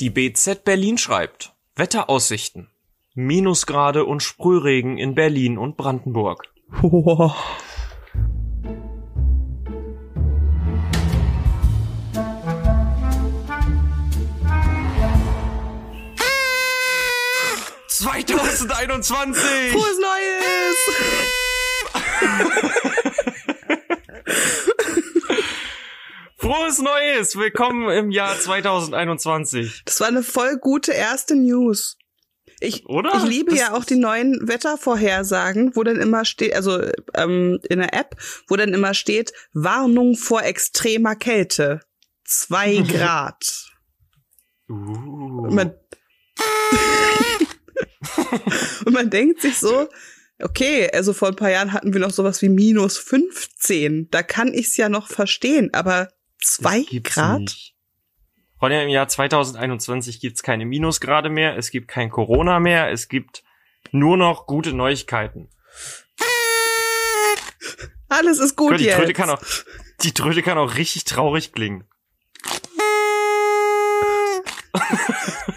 Die BZ Berlin schreibt Wetteraussichten. Minusgrade und Sprühregen in Berlin und Brandenburg. Wow. ...2021! Frohes Neues! Frohes Neues! Willkommen im Jahr 2021. Das war eine voll gute erste News. Ich, Oder? ich liebe Das- ja auch die neuen Wettervorhersagen, wo dann immer steht, also ähm, in der App, wo dann immer steht, Warnung vor extremer Kälte. Zwei Grad. Uh. Und man, und man denkt sich so, okay, also vor ein paar Jahren hatten wir noch sowas wie minus 15. Da kann ich's ja noch verstehen, aber zwei Grad? nicht. Ronja, im Jahr 2021 gibt's keine Minusgrade mehr, es gibt kein Corona mehr, es gibt nur noch gute Neuigkeiten. Alles ist gut die jetzt. Tröte kann auch, die Tröte kann auch richtig traurig klingen.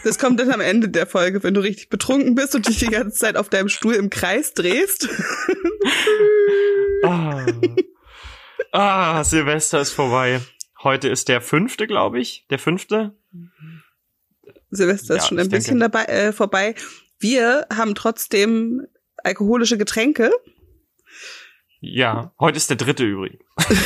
Das kommt dann am Ende der Folge, wenn du richtig betrunken bist und dich die ganze Zeit auf deinem Stuhl im Kreis drehst. Ah, ah Silvester ist vorbei. Heute ist der fünfte, glaube ich. Der fünfte. Silvester ist Ja, schon ein bisschen denke. dabei äh, vorbei. Wir haben trotzdem alkoholische Getränke. Ja, heute ist der dritte übrigens.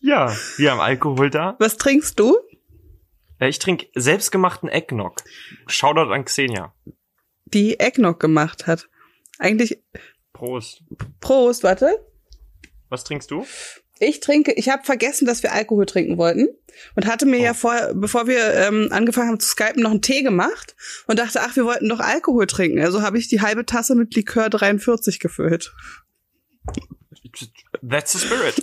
ja, wir haben Alkohol da. Was trinkst du? Äh, Ich trinke selbstgemachten Eggnog. Shoutout an Xenia. Die Eggnog gemacht hat. Eigentlich Prost. Prost, warte. Was trinkst du? Ich trinke, ich habe vergessen, dass wir Alkohol trinken wollten und hatte mir Oh. ja vor, bevor wir ähm, angefangen haben zu skypen, noch einen Tee gemacht und dachte, ach, wir wollten doch Alkohol trinken. Also habe ich die halbe Tasse mit Likör 43 gefüllt. That's the spirit.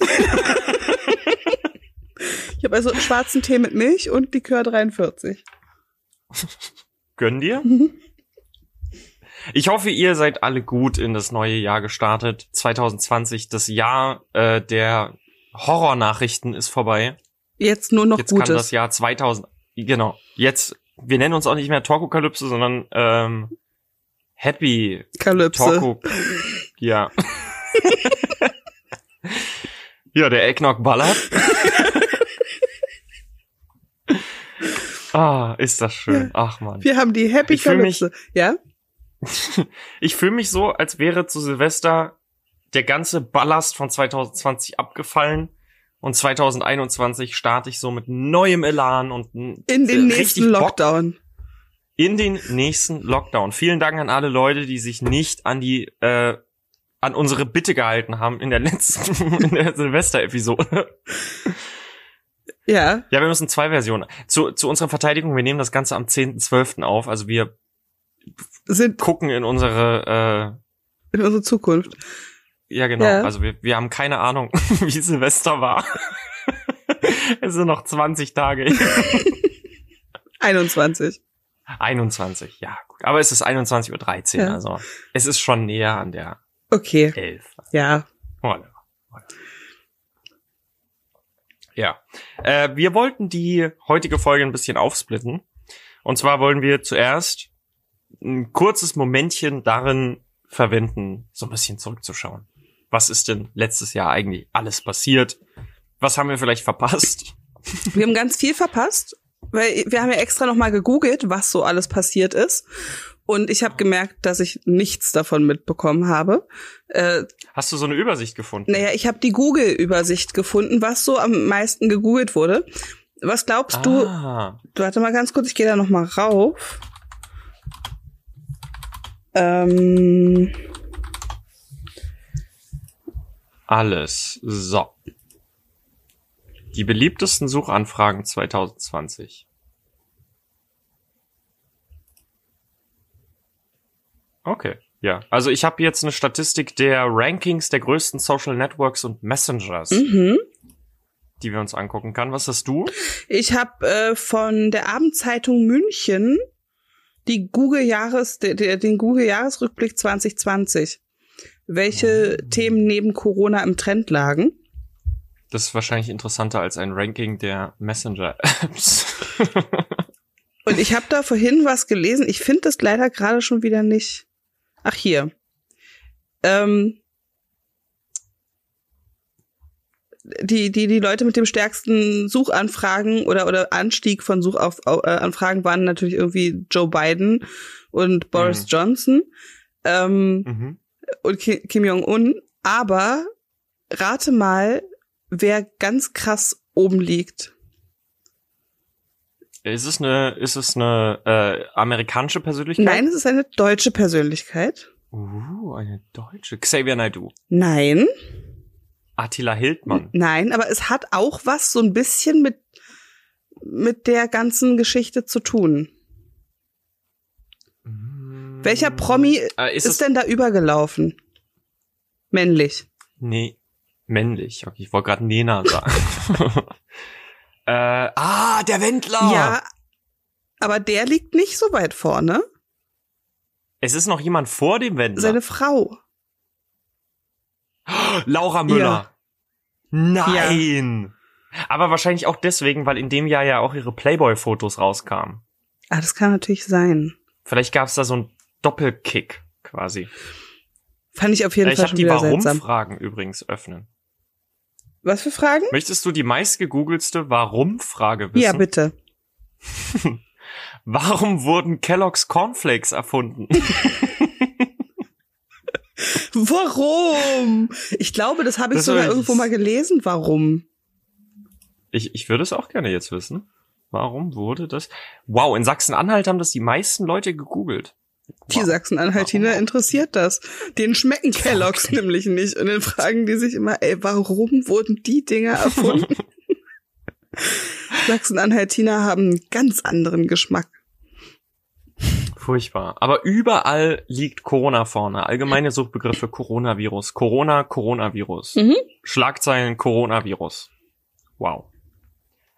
Ich habe also einen schwarzen Tee mit Milch und Likör 43. Gönn dir. Ich hoffe, ihr seid alle gut in das neue Jahr gestartet. 2020, das Jahr äh, der Horrornachrichten ist vorbei. Jetzt nur noch Jetzt kann das Gutes. Jahr 2000. Genau. Jetzt, wir nennen uns auch nicht mehr Torkokalypse, sondern ähm, Happy Kalypse. Torko. ja. ja, der Eggnog ballert. ah, ist das schön. Ach man. Wir haben die Happy Ich Kalypse. Ja? Ich fühle mich so, als wäre zu Silvester der ganze Ballast von 2020 abgefallen und 2021 starte ich so mit neuem Elan und In den nächsten Bock Lockdown. in den nächsten Lockdown. Vielen Dank an alle Leute, die sich nicht an die äh, an unsere Bitte gehalten haben in der letzten in der Silvester-Episode. Ja. Ja, wir müssen zwei Versionen. Zu, zu unserer Verteidigung, wir nehmen das Ganze am 10.12. auf. Also wir Sind gucken in unsere in unsere Zukunft. äh, ja genau, Ja. also wir, wir haben keine Ahnung, wie Silvester war. es sind noch 20 Tage. 21. 21, ja gut. Aber es ist 21.13 Uhr, Ja. also es ist schon näher an der Okay. 11. Ja. Whatever. Ja. Äh, wir wollten die heutige Folge ein bisschen aufsplitten. Und zwar wollen wir zuerst ein kurzes Momentchen darin verwenden, so ein bisschen zurückzuschauen. Was ist denn letztes Jahr eigentlich alles passiert? Was haben wir vielleicht verpasst? Wir haben ganz viel verpasst, weil wir haben ja extra noch mal gegoogelt, was so alles passiert ist. Und ich habe gemerkt, dass ich nichts davon mitbekommen habe. Äh, Hast du so eine Übersicht gefunden? naja, ich habe die Google-Übersicht gefunden, was so am meisten gegoogelt wurde. Was glaubst du? Ah, Warte mal ganz kurz, ich gehe da noch mal rauf. Ähm, alles. So. Die beliebtesten Suchanfragen 2020. Okay, ja. Also ich habe jetzt eine Statistik der Rankings der größten Social Networks und Messengers, mhm. die wir uns angucken kann. Was hast du? Ich habe äh, von der Abendzeitung München die Google Jahres de, de, den Google Jahresrückblick 2020. Welche Themen neben Corona im Trend lagen? Das ist wahrscheinlich interessanter als ein Ranking der Messenger-Apps. Und ich habe da vorhin was gelesen. Ich finde das leider gerade schon wieder nicht. Ach hier. Ähm, die, die, die Leute mit dem stärksten Suchanfragen oder, oder Anstieg von Suchanfragen waren natürlich irgendwie Joe Biden und Boris Mhm. Johnson ähm, mhm. und Ki- Kim Jong-un. Aber rate mal, wer ganz krass oben liegt. Ist es eine, ist es eine äh, amerikanische Persönlichkeit? Nein, es ist eine deutsche Persönlichkeit. Uh, eine deutsche. Xavier Naidoo. Nein, Attila Hildmann. nein, aber es hat auch was so ein bisschen mit mit der ganzen Geschichte zu tun. Welcher Promi Äh, ist, ist, denn da übergelaufen? Männlich. Nee, männlich. Okay, ich wollte gerade Nena sagen. äh, ah, der Wendler. Ja, aber der liegt nicht so weit vorne. Es ist noch jemand vor dem Wendler. Seine Frau. Laura Müller. Nein. Aber wahrscheinlich auch deswegen, weil in dem Jahr ja auch ihre Playboy-Fotos rauskamen. Ah, das kann natürlich sein. Vielleicht gab es da so einen Doppelkick quasi. Fand ich auf jeden ich Fall habe schon die. Warum-Fragen übrigens öffnen. Was für Fragen? Möchtest du die meistgegoogelste Warum-Frage wissen? Ja, bitte. Warum wurden Kellogg's Cornflakes erfunden? Warum? Ich glaube, das habe ich Das sogar irgendwo mal gelesen. Warum? Ich, ich würde es auch gerne jetzt wissen. Warum wurde das? Wow, in Sachsen-Anhalt haben das die meisten Leute gegoogelt. Die Wow. Sachsen-Anhaltiner interessiert das. Denen schmecken Kelloggs nämlich nicht. Und dann fragen die sich immer, ey, warum wurden die Dinger erfunden? Sachsen-Anhaltiner haben einen ganz anderen Geschmack. Furchtbar. Aber überall liegt Corona vorne. Allgemeine Suchbegriffe Coronavirus. Corona, Coronavirus. Mhm. Schlagzeilen Coronavirus. Wow.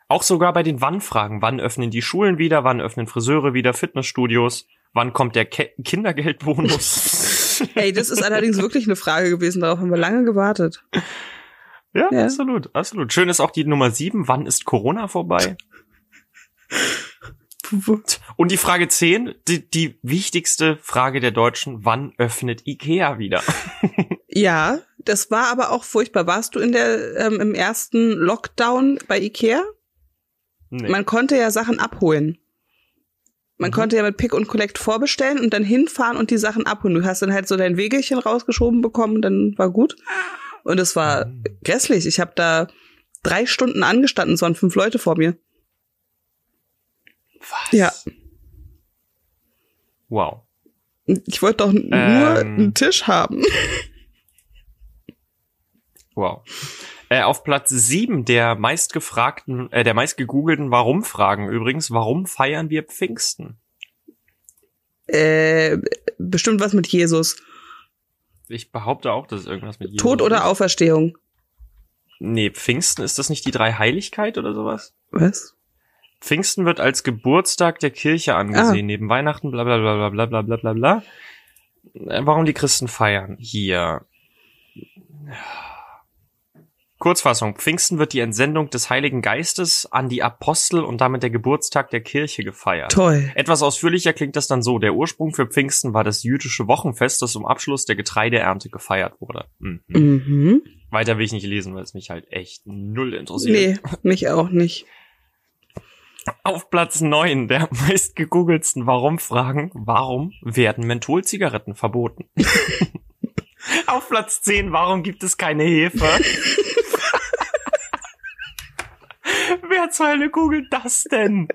Auch sogar bei den Wann-Fragen. Wann öffnen die Schulen wieder? Wann öffnen Friseure wieder? Fitnessstudios? Wann kommt der Ke Kindergeldbonus? Ey, das ist allerdings wirklich eine Frage gewesen. Darauf haben wir lange gewartet. ja, Ja. absolut, absolut. Schön ist auch die Nummer sieben. Wann ist Corona vorbei? Und die Frage 10, die, die wichtigste Frage der Deutschen, wann öffnet Ikea wieder? Ja, das war aber auch furchtbar. Warst du in der ähm, im ersten Lockdown bei Ikea? Nee. Man konnte ja Sachen abholen. Man Mhm. konnte ja mit Pick und Collect vorbestellen und dann hinfahren und die Sachen abholen. Du hast dann halt so dein Wegelchen rausgeschoben bekommen, dann war gut. Und es war Mhm. grässlich. Ich habe da drei Stunden angestanden, es waren fünf Leute vor mir. Was? Ja. Wow. Ich wollte doch n- nur Ähm. einen Tisch haben. Wow. Äh, auf Platz sieben der meistgefragten, äh, der meistgegoogelten Warum-Fragen übrigens, warum feiern wir Pfingsten? Äh, bestimmt was mit Jesus. Ich behaupte auch, dass es irgendwas mit Jesus Tod oder ist. Auferstehung? Nee, Pfingsten, ist das nicht die Dreiheiligkeit oder sowas? Was? Pfingsten wird als Geburtstag der Kirche angesehen, neben Weihnachten, bla bla bla bla bla bla bla bla bla. Äh, Warum die Christen feiern? Hier. Kurzfassung. Pfingsten wird die Entsendung des Heiligen Geistes an die Apostel und damit der Geburtstag der Kirche gefeiert. Toll. Etwas ausführlicher klingt das dann so. Der Ursprung für Pfingsten war das jüdische Wochenfest, das zum Abschluss der Getreideernte gefeiert wurde. Mhm. Mhm. Weiter will ich nicht lesen, weil es mich halt echt null interessiert. Nee, mich auch nicht. Auf Platz neun der meistgegoogelsten Warum-Fragen. Warum werden Mentholzigaretten verboten? Auf Platz 10, warum gibt es keine Hefe? Wer zur Hölle googelt das denn?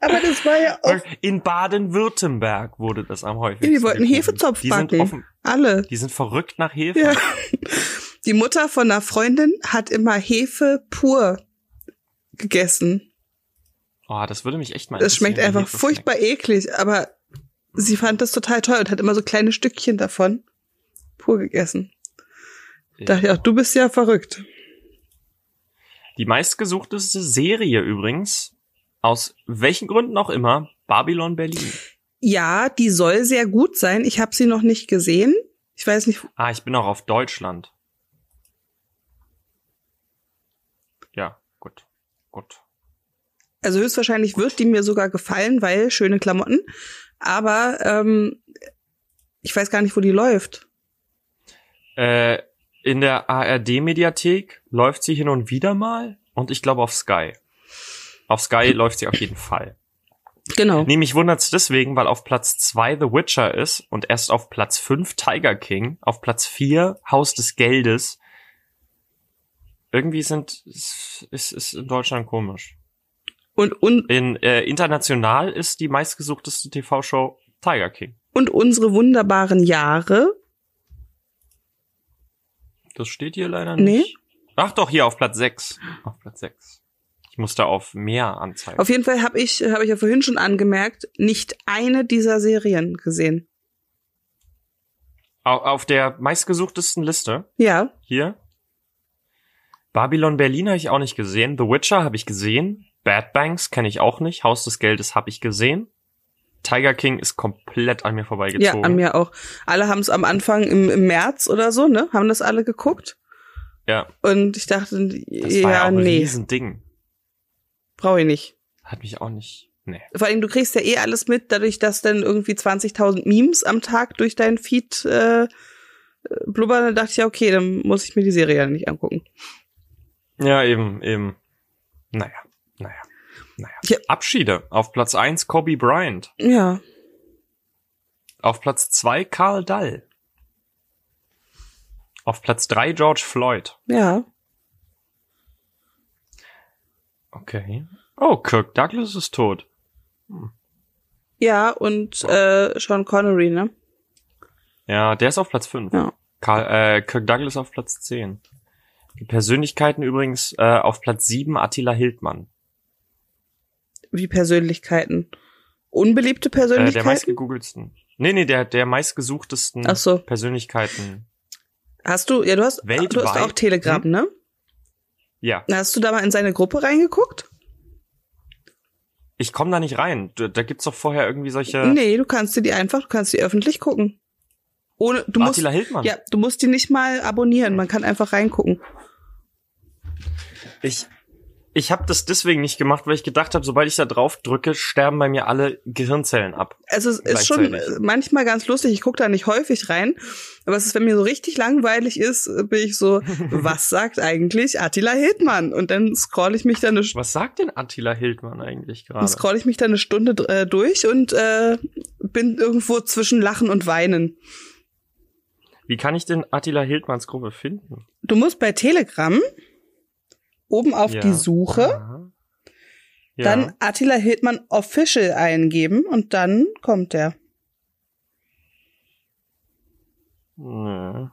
Aber das war ja auch. In Baden-Württemberg wurde das am häufigsten. Die wollten. Hefezopf die backen. Sind offen, Alle. die sind verrückt nach Hefe. Ja. Die Mutter von einer Freundin hat immer Hefe pur gegessen. Oh, das würde mich echt mal Das schmeckt einfach furchtbar eklig, aber sie fand das total toll und hat immer so kleine Stückchen davon pur gegessen. schmeckt. Dachte ich auch, du bist ja verrückt. Die meistgesuchteste Serie übrigens, aus welchen Gründen auch immer, Babylon Berlin. Ja, die soll sehr gut sein. Ich habe sie noch nicht gesehen. Ich weiß nicht. Ah, ich bin auch auf Deutschland. ja, gut, gut. Also höchstwahrscheinlich wird die mir sogar gefallen, weil schöne Klamotten. Aber ähm, ich weiß gar nicht, wo die läuft. Äh, in der ARD-Mediathek läuft sie hin und wieder mal und ich glaube auf Sky. Auf Sky läuft sie auf jeden Fall. Genau. Nee, mich wundert's deswegen, weil auf Platz zwei The Witcher ist und erst auf Platz fünf Tiger King, auf Platz vier Haus des Geldes. Irgendwie sind, ist, ist, ist in Deutschland komisch. Und, und, In äh, international ist die meistgesuchteste TV-Show Tiger King. und unsere wunderbaren Jahre. Das steht hier leider Nee. nicht. Ach doch, hier auf Platz sechs. Auf Platz sechs. Ich musste auf mehr anzeigen. Auf jeden Fall habe ich, habe ich ja vorhin schon angemerkt, nicht eine dieser Serien gesehen. Au- auf der meistgesuchtesten Liste Ja, hier. Babylon Berlin habe ich auch nicht gesehen. The Witcher habe ich gesehen. Bad Banks kenne ich auch nicht. Haus des Geldes habe ich gesehen. Tiger King ist komplett an mir ja, vorbeigezogen. an mir auch. Alle haben es am Anfang im, im März oder so, ne? Haben das alle geguckt? Ja, Und ich dachte, das war ja ja, auch ein nee, Riesending. brauche ich nicht. Hat mich auch nicht. Nee. Vor allem, du kriegst ja eh alles mit, dadurch, dass dann irgendwie 20.000 Memes am Tag durch dein Feed äh, blubbern. Da dachte ich ja, okay, dann muss ich mir die Serie ja nicht angucken. Ja, eben, eben. Naja, naja, naja. Ja. Abschiede. Auf Platz eins Kobe Bryant. Ja, Auf Platz zwei Karl Dall. Auf Platz drei George Floyd. ja. Okay. Oh, Kirk Douglas ist tot. Ja, und äh, Sean Connery, ne? Ja, der ist auf Platz 5. Ja. Karl, äh, Kirk Douglas auf Platz 10. Die Persönlichkeiten übrigens äh, auf Platz 7 Attila Hildmann. Wie Persönlichkeiten. Unbeliebte Äh, der Persönlichkeiten? meistgegoogelsten. Nee, nee, der, der meistgesuchtesten Ach so. Persönlichkeiten. hast du, ja, du hast, du hast auch Telegram, ne? Ja, Hast du da mal in seine Gruppe reingeguckt? ich komme da nicht rein. Da, da gibt's doch vorher irgendwie solche Nee, du kannst dir die einfach, du kannst die öffentlich gucken. Ohne, du musst, Attila Hildmann. ja, du musst die nicht mal abonnieren, man kann einfach reingucken. Ich, ich habe das deswegen nicht gemacht, weil ich gedacht habe, sobald ich da drauf drücke, sterben bei mir alle Gehirnzellen ab. Also es ist schon äh, manchmal ganz lustig. Ich gucke da nicht häufig rein, aber es ist, wenn mir so richtig langweilig ist, äh, bin ich so, was sagt eigentlich Attila Hildmann? Und dann scroll ich mich da eine, Was sagt denn Attila Hildmann eigentlich dann gerade? scroll ich mich da eine Stunde äh, durch und äh, bin irgendwo zwischen Lachen und Weinen. Wie kann ich denn Attila Hildmanns Gruppe finden? Du musst bei Telegram oben auf Ja. die Suche. Ja. dann Attila Hildmann Official eingeben und dann kommt der. Nee.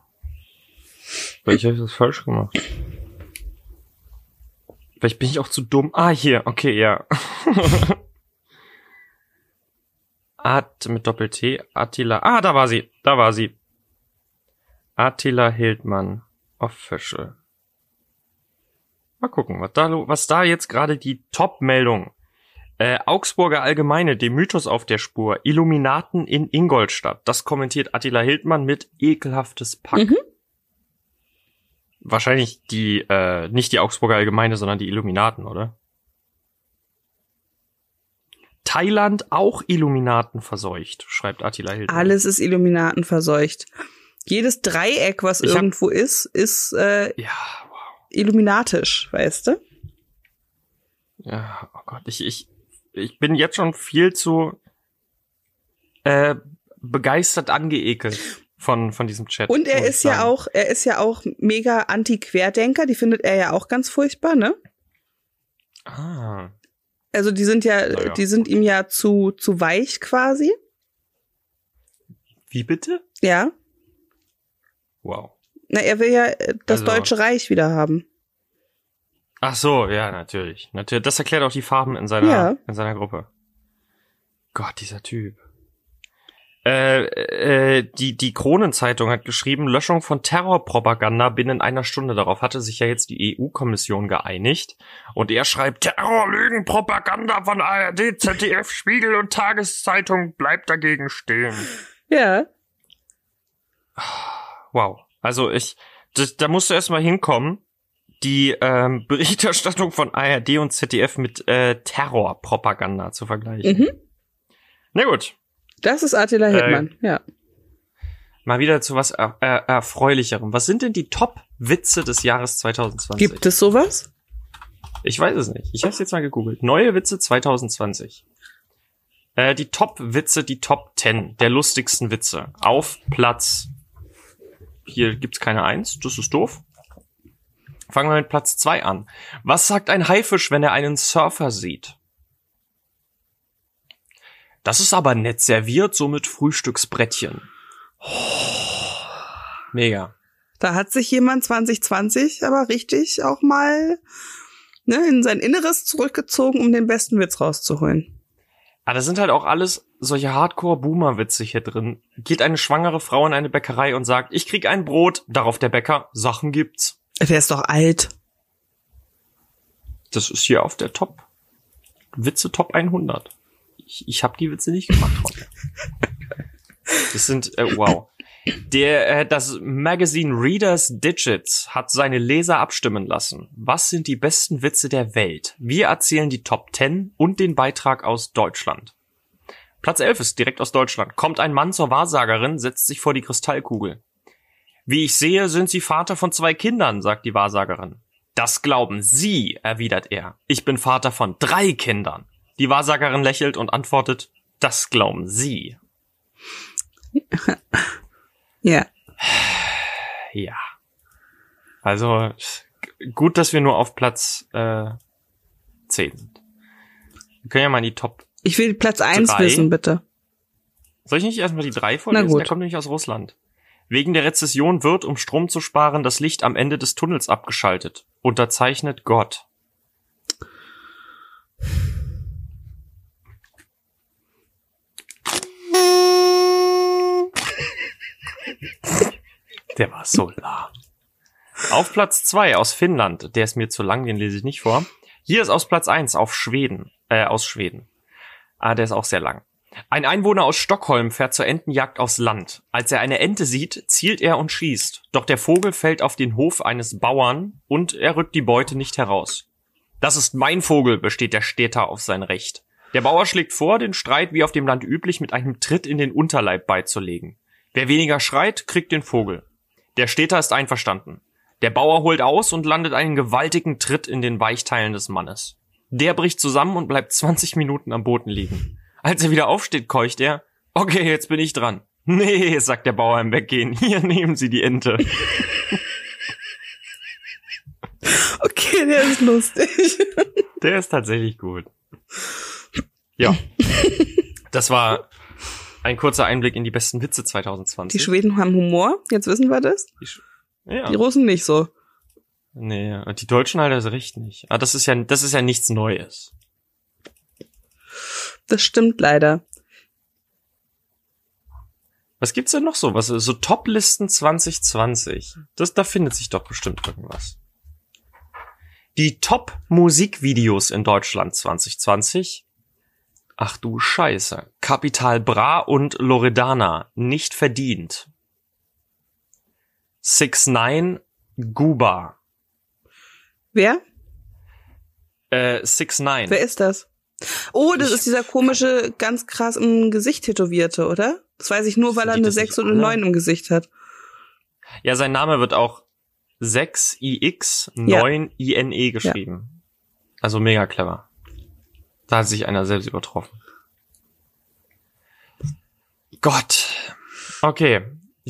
Vielleicht habe ich das falsch gemacht. Vielleicht bin ich auch zu dumm. Ah, hier, okay, ja. At mit Doppel-T, Attila. Ah, da war sie, da war sie. Attila Hildmann, Official. Mal gucken, was da, was da jetzt gerade die Top-Meldung. Äh, Augsburger Allgemeine, dem Mythos auf der Spur. Illuminaten in Ingolstadt. Das kommentiert Attila Hildmann mit ekelhaftes Pack. Mhm. Wahrscheinlich die, äh, nicht die Augsburger Allgemeine, sondern die Illuminaten, oder? Thailand auch Illuminaten verseucht, schreibt Attila Hildmann. Alles ist Illuminaten verseucht. Jedes Dreieck, was hab- irgendwo ist, ist äh, Ja. Illuminatisch, weißt du? Ja, oh Gott, ich, ich, ich bin jetzt schon viel zu äh, begeistert angeekelt von, von diesem Chat. Und er ist ja auch, er ist ja auch mega Anti-Querdenker, die findet er ja auch ganz furchtbar, ne? Ah, Also die sind ja, ja. die sind ihm ja zu, zu weich quasi. wie bitte? Ja. Wow. Na, er will ja äh, das Also- Deutsche Reich wieder haben. Ach so, ja, natürlich. Natürlich. Das erklärt auch die Farben in seiner, Ja. in seiner Gruppe. Gott, dieser Typ. Äh, äh, die, die Kronenzeitung hat geschrieben, Löschung von Terrorpropaganda binnen einer Stunde. Darauf hatte sich ja jetzt die EU-Kommission geeinigt. Und er schreibt, Terror, Lügen, Propaganda von ARD, ZDF, Spiegel und Tageszeitung bleibt dagegen stehen. Ja. Wow. Also ich, das, da musst du erstmal hinkommen, die ähm, Berichterstattung von ARD und ZDF mit äh, Terrorpropaganda zu vergleichen. Mhm. Na gut, Das ist Attila Äh, Hildmann, ja. mal wieder zu was er er erfreulicherem. Was sind denn die Top-Witze des Jahres 2020? Gibt es sowas? Ich weiß es nicht. Ich habe es jetzt mal gegoogelt. Neue Witze 2020. Äh, die Top-Witze, die Top 10 der lustigsten Witze. Auf Platz. Hier gibt's keine Eins. Das ist doof. Fangen wir mit Platz zwei an. Was sagt ein Haifisch, wenn er einen Surfer sieht? Das ist aber nett serviert, so mit Frühstücksbrettchen. Mega. Da hat sich jemand 2020 aber richtig auch mal ne, in sein Inneres zurückgezogen, um den besten Witz rauszuholen. Aber das sind halt auch alles solche Hardcore-Boomer-Witze hier drin. Geht eine schwangere Frau in eine Bäckerei und sagt, ich krieg ein Brot, darauf der Bäcker, Sachen gibt's. Der ist doch alt. Das ist hier auf der Top. Witze Top 100. Ich, ich habe die Witze nicht gemacht heute. Das sind, äh, wow. Der, äh, das Magazine Readers Digits hat seine Leser abstimmen lassen. Was sind die besten Witze der Welt? Wir erzählen die Top 10 und den Beitrag aus Deutschland. Platz 11 ist direkt aus Deutschland. Kommt ein Mann zur Wahrsagerin, setzt sich vor die Kristallkugel. Wie ich sehe, sind Sie Vater von zwei Kindern, sagt die Wahrsagerin. Das glauben Sie, erwidert er. Ich bin Vater von drei Kindern. Die Wahrsagerin lächelt und antwortet, das glauben Sie. Ja. Ja. Also gut, dass wir nur auf Platz äh, 10 sind. Wir können ja mal in die Top. Ich will Platz eins Drei? wissen, bitte. Soll ich nicht erstmal die drei vorlesen? Na gut. Der kommt nämlich aus Russland. Wegen der Rezession wird, um Strom zu sparen, das Licht am Ende des Tunnels abgeschaltet. Unterzeichnet Gott. Der war so lahm. Auf Platz zwei aus Finnland, der ist mir zu lang, den lese ich nicht vor. Hier ist aus Platz eins auf Schweden, äh, aus Schweden. Ah, der ist auch sehr lang. Ein Einwohner aus Stockholm fährt zur Entenjagd aufs Land. Als er eine Ente sieht, zielt er und schießt. Doch der Vogel fällt auf den Hof eines Bauern und er rückt die Beute nicht heraus. Das ist mein Vogel, besteht der Städter auf sein Recht. Der Bauer schlägt vor, den Streit wie auf dem Land üblich mit einem Tritt in den Unterleib beizulegen. Wer weniger schreit, kriegt den Vogel. Der Städter ist einverstanden. Der Bauer holt aus und landet einen gewaltigen Tritt in den Weichteilen des Mannes. Der bricht zusammen und bleibt 20 Minuten am Boden liegen. Als er wieder aufsteht, keucht er. Okay, jetzt bin ich dran. Nee, sagt der Bauer im Weggehen. Hier nehmen Sie die Ente. Okay, der ist lustig. Der ist tatsächlich gut. Ja. Das war ein kurzer Einblick in die besten Witze Die 2020. Schweden haben Humor, jetzt wissen wir das. Die Sch- ja. Die Russen nicht so. Nee, die Deutschen halt erst recht nicht. Aber das ist ja, das ist ja nichts Neues. Das stimmt leider. Was gibt's denn noch so? Was, so Top-Listen 2020. Das, da findet sich doch bestimmt irgendwas. Die Top-Musikvideos in Deutschland 2020. Ach du Scheiße. Capital Bra und Loredana. Nicht verdient. 6 9 Guba. Wer? Äh, 6 9 Wer ist das? Oh, das Ich- ist dieser komische, ganz krass im Gesicht tätowierte, oder? Das weiß ich nur, weil er eine das 6 nicht und eine alle? 9 im Gesicht hat. Ja, sein Name wird auch 6ix 9ine E geschrieben. Also mega clever. Da hat sich einer selbst übertroffen. Gott. Okay.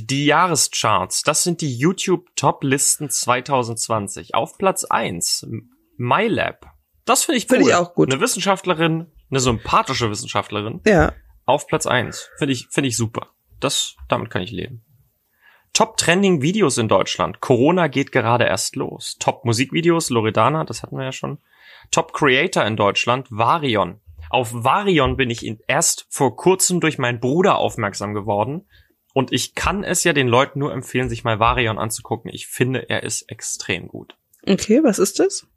Die Jahrescharts, das sind die YouTube Top Listen 2020. Auf Platz 1 MyLab. Das finde ich cool. Finde ich auch gut. Eine Wissenschaftlerin, eine sympathische Wissenschaftlerin Ja. auf Platz 1. Finde ich, finde ich super. Das, damit kann ich leben. Top Trending Videos in Deutschland. Corona geht gerade erst los. Top Musikvideos, Loredana, das hatten wir ja schon. Top Creator in Deutschland, Varion. Auf Varion bin ich erst vor kurzem durch meinen Bruder aufmerksam geworden. Und ich kann es ja den Leuten nur empfehlen, sich mal Varion anzugucken. Ich finde, er ist extrem gut. Okay, was ist das?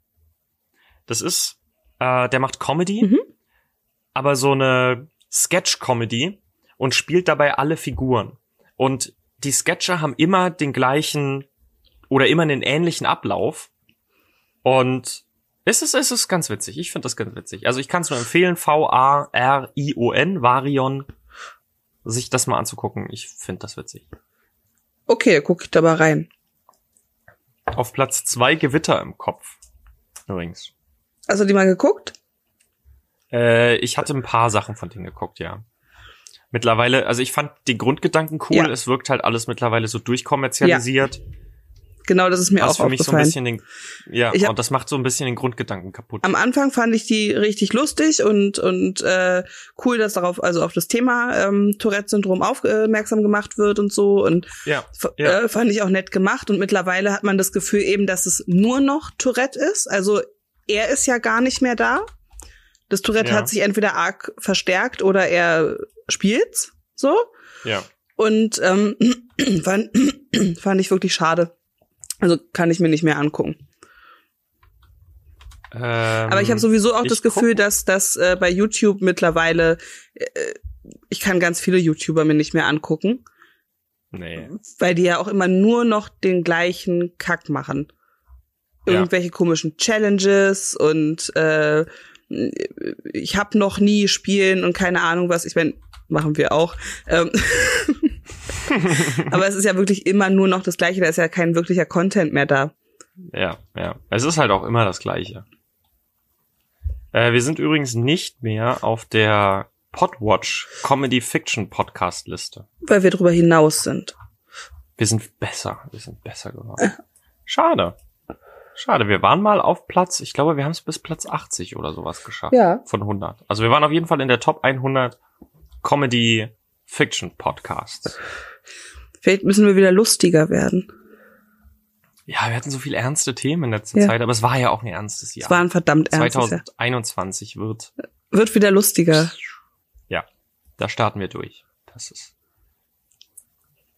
Das ist, äh, der macht Comedy, Mhm. aber so eine Sketch-Comedy und spielt dabei alle Figuren. Und die Sketche haben immer den gleichen oder immer einen ähnlichen Ablauf. Und es ist, es ist ganz witzig. Ich finde das ganz witzig. Also ich kann es nur empfehlen, V-A-R-I-O-N, Varion, sich das mal anzugucken. Ich finde das witzig. Okay, guck ich da mal rein. Auf Platz zwei Gewitter im Kopf. Übrigens. Hast du die mal geguckt? Äh, ich hatte ein paar Sachen von denen geguckt, ja. Mittlerweile, also ich fand die Grundgedanken cool. Ja. Es wirkt halt alles mittlerweile so durchkommerzialisiert. Genau, das ist mir auch für mich so ein aufgefallen. bisschen den, ja, hab- und das macht so ein bisschen den Grundgedanken kaputt. Am Anfang fand ich die richtig lustig und und äh, cool, dass darauf also auf das Thema ähm, Tourette-Syndrom aufmerksam gemacht wird und so und ja, f- Ja. äh, fand ich auch nett gemacht und mittlerweile hat man das Gefühl eben, dass es nur noch Tourette ist. Also er ist ja gar nicht mehr da. Das Tourette Ja. hat sich entweder arg verstärkt oder er spielt's so ja. und ähm, fand, fand ich wirklich schade. Also kann ich mir nicht mehr angucken. Ähm, Aber ich habe sowieso auch das Gefühl, guck- dass dass äh, bei YouTube mittlerweile äh, ich kann ganz viele YouTuber mir nicht mehr angucken, Nee. weil die ja auch immer nur noch den gleichen Kack machen. Ja. Irgendwelche komischen Challenges und äh, ich habe noch nie spielen und keine Ahnung was. Ich meine, machen wir auch. Ähm, Aber es ist ja wirklich immer nur noch das Gleiche. Da ist ja kein wirklicher Content mehr da. Ja, ja. Es ist halt auch immer das Gleiche. Äh, wir sind übrigens nicht mehr auf der Podwatch Comedy Fiction Podcast Liste. Weil wir drüber hinaus sind. Wir sind besser. Wir sind besser geworden. Schade. Schade. Wir waren mal auf Platz, ich glaube, wir haben es bis Platz 80 oder sowas geschafft. Ja. Von 100. Also wir waren auf jeden Fall in der Top 100 Comedy Fiction Podcasts. Vielleicht müssen wir wieder lustiger werden. Ja, wir hatten so viele ernste Themen in letzter Ja. Zeit, aber es war ja auch ein ernstes Jahr. Es war ein verdammt ernstes Jahr. 2021 wird Wird wieder lustiger. Ja, da starten wir durch. Das ist,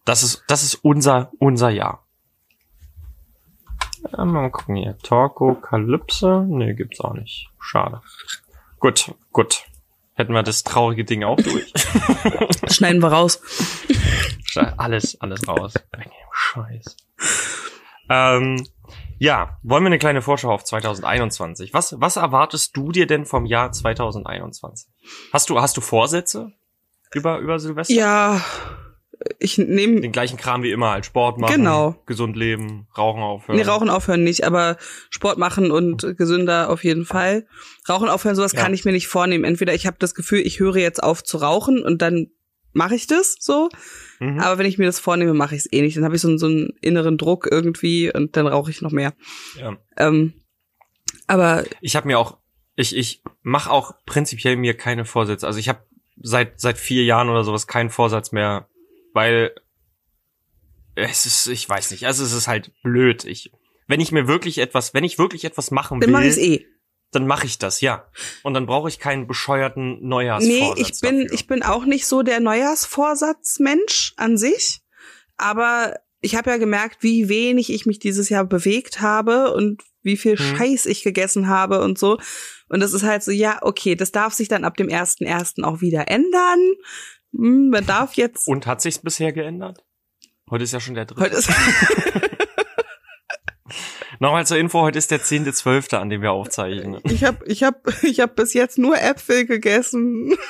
das ist, das ist unser, unser Jahr. Ja, mal gucken hier. Torkokalypse? Nee, gibt's auch nicht. Schade. Gut, gut. Hätten wir das traurige Ding auch durch. Schneiden wir raus. Alles, alles raus. Scheiß. Ähm, ja, wollen wir eine kleine Vorschau auf 2021? Was, was erwartest du dir denn vom Jahr 2021? Hast du, hast du Vorsätze über, über Silvester? Ja, ich nehme Den gleichen Kram wie immer, halt Sport machen, Genau. gesund leben, Rauchen aufhören. Nee, Rauchen aufhören nicht, aber Sport machen und gesünder auf jeden Fall. Rauchen aufhören, sowas Ja. kann ich mir nicht vornehmen. Entweder ich habe das Gefühl, ich höre jetzt auf zu rauchen und dann mache ich das so. Mhm. Aber wenn ich mir das vornehme, mache ich es eh nicht. Dann habe ich so, einen- so einen inneren Druck irgendwie und dann rauche ich noch mehr. Ja. Ähm, aber Ich habe mir auch, ich, ich mache auch prinzipiell mir keine Vorsätze. Also ich habe seit seit vier Jahren oder sowas keinen Vorsatz mehr, weil es ist, ich weiß nicht, also es ist halt blöd. Ich, wenn ich mir wirklich etwas, wenn ich wirklich etwas machen dann will, mache ich es eh. Dann mache ich das, ja. Und dann brauche ich keinen bescheuerten Neujahrsvorsatz. Nee, ich bin, dafür. ich bin auch nicht so der Neujahrsvorsatzmensch an sich. Aber ich habe ja gemerkt, wie wenig ich mich dieses Jahr bewegt habe und wie viel Hm. Scheiß ich gegessen habe und so. Und das ist halt so, ja, okay, das darf sich dann ab dem 1.1. auch wieder ändern. Hm, man darf jetzt. Und hat sich's bisher geändert? Heute ist ja schon der dritte. Heute ist, Nochmal zur Info, heute ist der 10.12., an dem wir aufzeichnen. ich habe ich hab, ich hab bis jetzt nur Äpfel gegessen.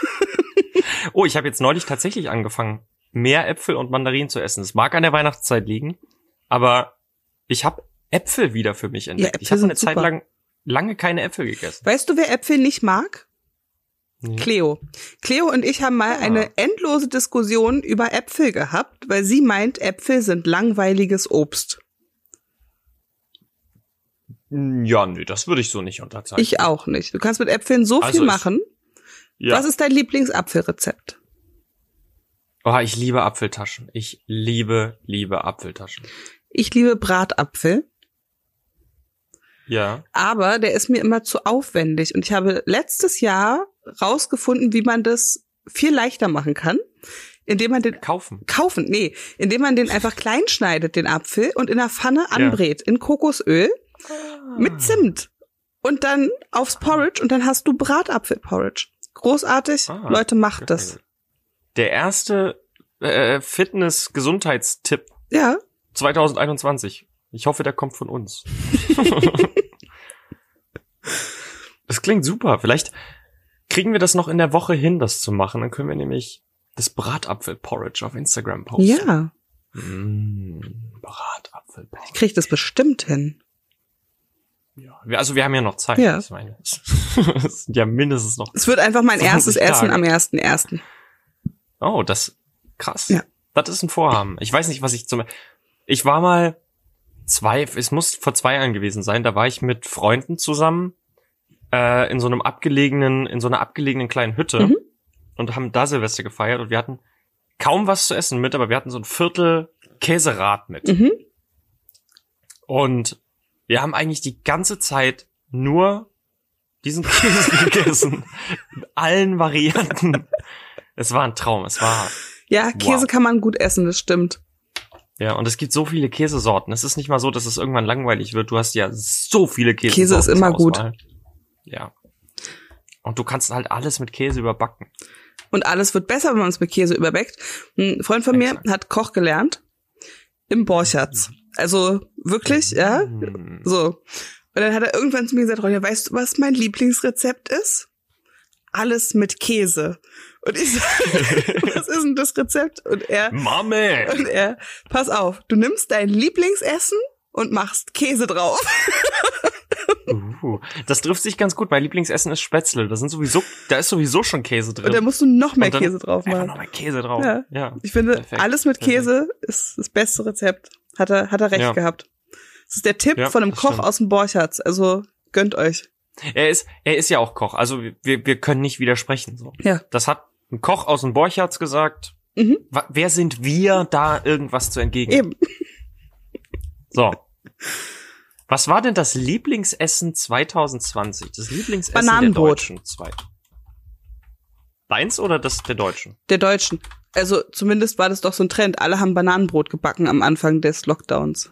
Oh, ich habe jetzt neulich tatsächlich angefangen, mehr Äpfel und Mandarinen zu essen. Es mag an der Weihnachtszeit liegen, aber ich habe Äpfel wieder für mich entdeckt. Äpfel ich habe eine Zeit super. lang lange keine Äpfel gegessen. Weißt du, wer Äpfel nicht mag? Nee. Cleo. Cleo und ich haben mal Ah. eine endlose Diskussion über Äpfel gehabt, weil sie meint, Äpfel sind langweiliges Obst. Ja, nee, das würde ich so nicht unterzeichnen. Ich auch nicht. Du kannst mit Äpfeln so Also viel ich- machen. ja. Was ist dein Lieblingsapfelrezept? oh, ich liebe Apfeltaschen. Ich liebe, liebe Apfeltaschen. Ich liebe Bratapfel, Ja. aber der ist mir immer zu aufwendig. Und ich habe letztes Jahr rausgefunden, wie man das viel leichter machen kann, indem man den Kaufen. kaufen, nee, indem man den einfach klein schneidet, den Apfel, und in der Pfanne anbrät, in Kokosöl. Mit Zimt und dann aufs Porridge und dann hast du Bratapfelporridge. Großartig, Ah, Leute, macht das. Der erste äh, Fitness-Gesundheitstipp Ja, 2021. Ich hoffe, der kommt von uns. Das klingt super. Vielleicht kriegen wir das noch in der Woche hin, das zu machen. Dann können wir nämlich das Bratapfel-Porridge auf Instagram posten. Ja, Mm, Bratapfel-Porridge. ich krieg das bestimmt hin. Ja. Also wir haben ja noch Zeit. Ja. Ich meine, es sind ja mindestens noch. Es wird einfach mein 20 erstes Essen Tage. am 1.1. Oh, das krass. Ja. Das ist ein Vorhaben. Ich weiß nicht, was ich zum. Ich war mal zwei. Es muss vor zwei Jahren gewesen sein. Da war ich mit Freunden zusammen äh, in so einem abgelegenen, in so einer abgelegenen kleinen Hütte Mhm. und haben da Silvester gefeiert und wir hatten kaum was zu essen mit, aber wir hatten so ein Viertel Käserad mit. Mhm. Und wir haben eigentlich die ganze Zeit nur diesen Käse gegessen. In allen Varianten. Es war ein Traum. Es war, Ja, Käse Wow. kann man gut essen, das stimmt. ja, und es gibt so viele Käsesorten. Es ist nicht mal so, dass es irgendwann langweilig wird. Du hast ja so viele Käsesorten. Käse ist immer gut. Ja. Und du kannst halt alles mit Käse überbacken. Und alles wird besser, wenn man es mit Käse überbäckt. Ein Freund von mir Exakt. hat Koch gelernt im Borchards. Also wirklich, ja, Mm. so. Und dann hat er irgendwann zu mir gesagt, Ronja, weißt du, was mein Lieblingsrezept ist? Alles mit Käse. Und ich sage, was ist denn das Rezept? Und er, Mame! und er, pass auf, du nimmst dein Lieblingsessen und machst Käse drauf. Uh, das trifft sich ganz gut. Mein Lieblingsessen ist Spätzle. Da sind sowieso, da ist sowieso schon Käse drin. Und dann musst du noch mehr dann Käse drauf machen. noch mal Käse drauf. Ja. ja. Ich finde, Perfekt, alles mit perfekt. Käse ist das beste Rezept. Hat er, hat er recht Ja. gehabt. Das ist der Tipp Ja, von einem Koch stimmt. aus dem Borchards. Also gönnt euch. Er ist, er ist ja auch Koch. Also wir, wir können nicht widersprechen. So. Ja. Das hat ein Koch aus dem Borchards gesagt. Mhm. Wer sind wir, da irgendwas zu entgegen? Eben. So. Was war denn das Lieblingsessen 2020? Das Lieblingsessen der Deutschen. Zwei. Deins oder das der Deutschen? Der Deutschen. Also zumindest war das doch so ein Trend. Alle haben Bananenbrot gebacken am Anfang des Lockdowns.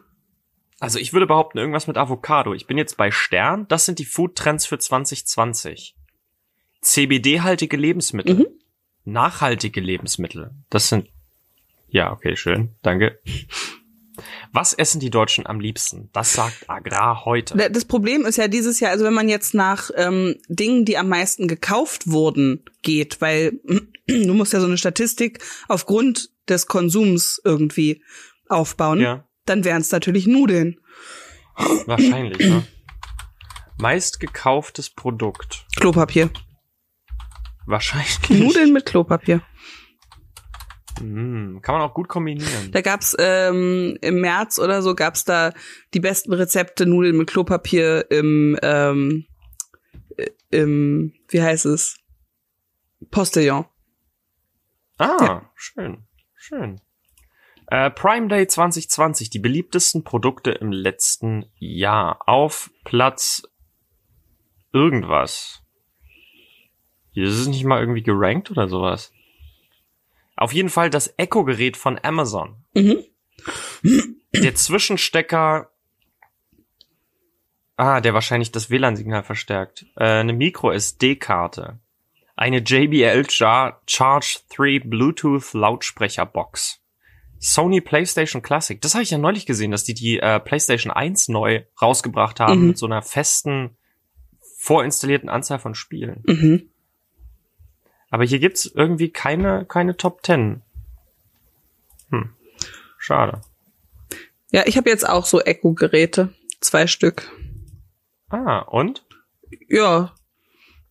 Also ich würde behaupten, irgendwas mit Avocado. Ich bin jetzt bei Stern. Das sind die Food-Trends für 2020. CBD-haltige Lebensmittel. Mhm. Nachhaltige Lebensmittel. Das sind, ja, okay, schön. Danke. Was essen die Deutschen am liebsten? Das sagt Agrar heute. Da- Das Problem ist ja dieses Jahr, also wenn man jetzt nach ähm, Dingen, die am meisten gekauft wurden, geht, weil du musst ja so eine Statistik aufgrund des Konsums irgendwie aufbauen, Ja, dann wären es natürlich Nudeln. wahrscheinlich, ne? Meist gekauftes Produkt. Klopapier. Wahrscheinlich. Nudeln mit Klopapier. Mm, kann man auch gut kombinieren. Da gab's ähm, im März oder so gab's da die besten Rezepte Nudeln mit Klopapier im ähm, äh, im wie heißt es Postillon. Ah, Ja. schön, schön. Äh, Prime Day 2020, die beliebtesten Produkte im letzten Jahr. Auf Platz irgendwas. Hier ist es nicht mal irgendwie gerankt oder sowas. Auf jeden Fall das Echo-Gerät von Amazon. Mhm. Der Zwischenstecker. Ah, der wahrscheinlich das WLAN-Signal verstärkt. Äh, eine Micro-SD-Karte. Eine JBL Char Charge 3 Bluetooth Lautsprecherbox. Sony PlayStation Classic. Das habe ich ja neulich gesehen, dass die die äh, PlayStation 1 neu rausgebracht haben Mhm. mit so einer festen vorinstallierten Anzahl von Spielen. Mhm. Aber hier gibt's irgendwie keine keine Top 10. Hm. Schade. Ja, ich habe jetzt auch so Echo-Geräte, zwei Stück. Ah, und? Ja,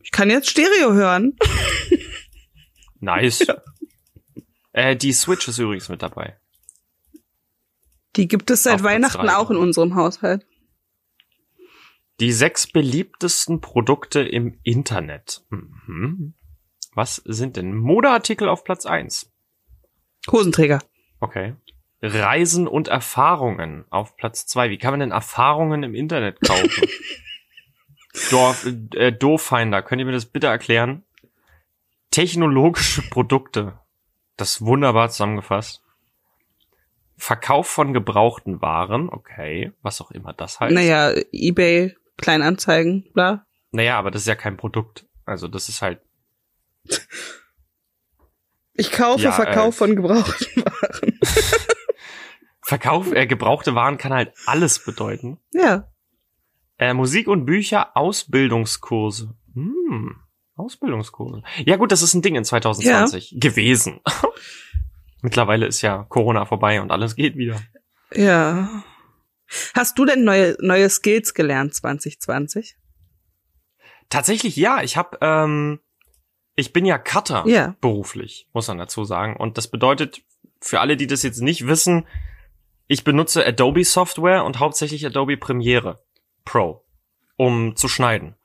ich kann jetzt Stereo hören. Nice. Äh, die Switch ist übrigens mit dabei. Die gibt es seit Auf Weihnachten auch in unserem Haushalt. Die sechs beliebtesten Produkte im Internet. Mhm. Was sind denn Modeartikel auf Platz eins? Hosenträger. Okay. Reisen und Erfahrungen auf Platz zwei. Wie kann man denn Erfahrungen im Internet kaufen? Dorf, äh, Dofinder, könnt ihr mir das bitte erklären? Technologische Produkte. Das wunderbar zusammengefasst. Verkauf von gebrauchten Waren, okay, was auch immer das heißt. Naja, Ebay, Kleinanzeigen, bla. Naja, aber das ist ja kein Produkt. Also das ist halt, Ich kaufe Ja, Verkauf äh, von gebrauchten Waren. Verkauf, äh, gebrauchte Waren kann halt alles bedeuten. Ja. Äh, Musik und Bücher, Ausbildungskurse. Hm, Ausbildungskurse. Ja gut, das ist ein Ding in 2020 ja. gewesen. Mittlerweile ist ja Corona vorbei und alles geht wieder. Ja. Hast du denn neue, neue Skills gelernt 2020? Tatsächlich ja. Ich habe, ähm, ich bin ja Cutter ja. beruflich, muss man dazu sagen. Und das bedeutet, für alle, die das jetzt nicht wissen, ich benutze Adobe Software und hauptsächlich Adobe Premiere Pro, um zu schneiden.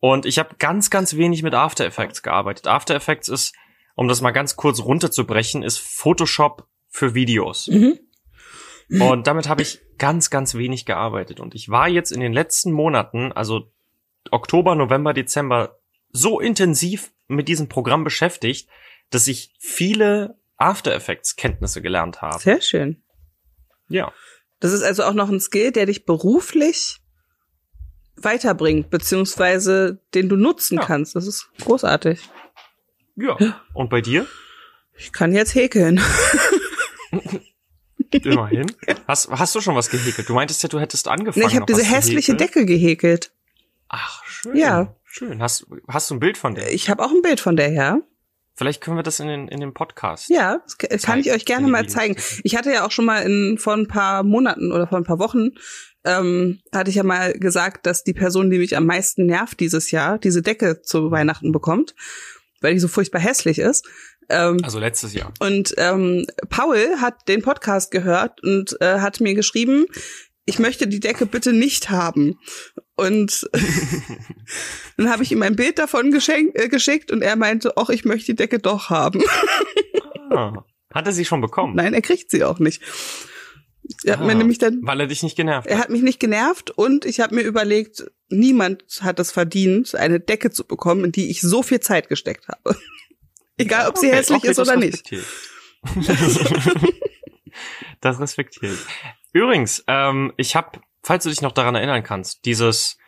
Und ich habe ganz, ganz wenig mit After Effects gearbeitet. After Effects ist, um das mal ganz kurz runterzubrechen, ist Photoshop für Videos. Mhm. Und damit habe ich ganz, ganz wenig gearbeitet. Und ich war jetzt in den letzten Monaten, also Oktober, November, Dezember, so intensiv mit diesem Programm beschäftigt, dass ich viele After Effects Kenntnisse gelernt habe. Sehr schön. Ja. Das ist also auch noch ein Skill, der dich beruflich weiterbringt, beziehungsweise den du nutzen ja. kannst. Das ist großartig. Ja. Und bei dir? Ich kann jetzt häkeln. Immerhin. Hast, hast du schon was gehäkelt? Du meintest ja, du hättest angefangen. Nee, ich habe diese hässliche Decke gehäkelt. Ach, schön. Ja. Schön. Hast, hast du ein Bild von der? Ich habe auch ein Bild von der, ja. Vielleicht können wir das in den, in dem Podcast. Ja, das kann zeigen, ich euch gerne mal zeigen. Ich hatte ja auch schon mal in, vor ein paar Monaten oder vor ein paar Wochen ähm, hatte ich ja mal gesagt, dass die Person, die mich am meisten nervt dieses Jahr, diese Decke zu Weihnachten bekommt, weil die so furchtbar hässlich ist. Ähm, also letztes Jahr. Und ähm, Paul hat den Podcast gehört und äh, hat mir geschrieben, ich möchte die Decke bitte nicht haben. Und dann habe ich ihm ein Bild davon geschenkt, äh, geschickt und er meinte, ach, ich möchte die Decke doch haben. ah, hat er sie schon bekommen? Nein, er kriegt sie auch nicht. Er hat mir nämlich dann, weil er dich nicht genervt hat. Er hat mich nicht genervt und ich habe mir überlegt, niemand hat es verdient, eine Decke zu bekommen, in die ich so viel Zeit gesteckt habe. Egal, ob sie okay, hässlich okay, ist oder nicht. das respektiert. Übrigens, ähm, ich habe, falls du dich noch daran erinnern kannst, dieses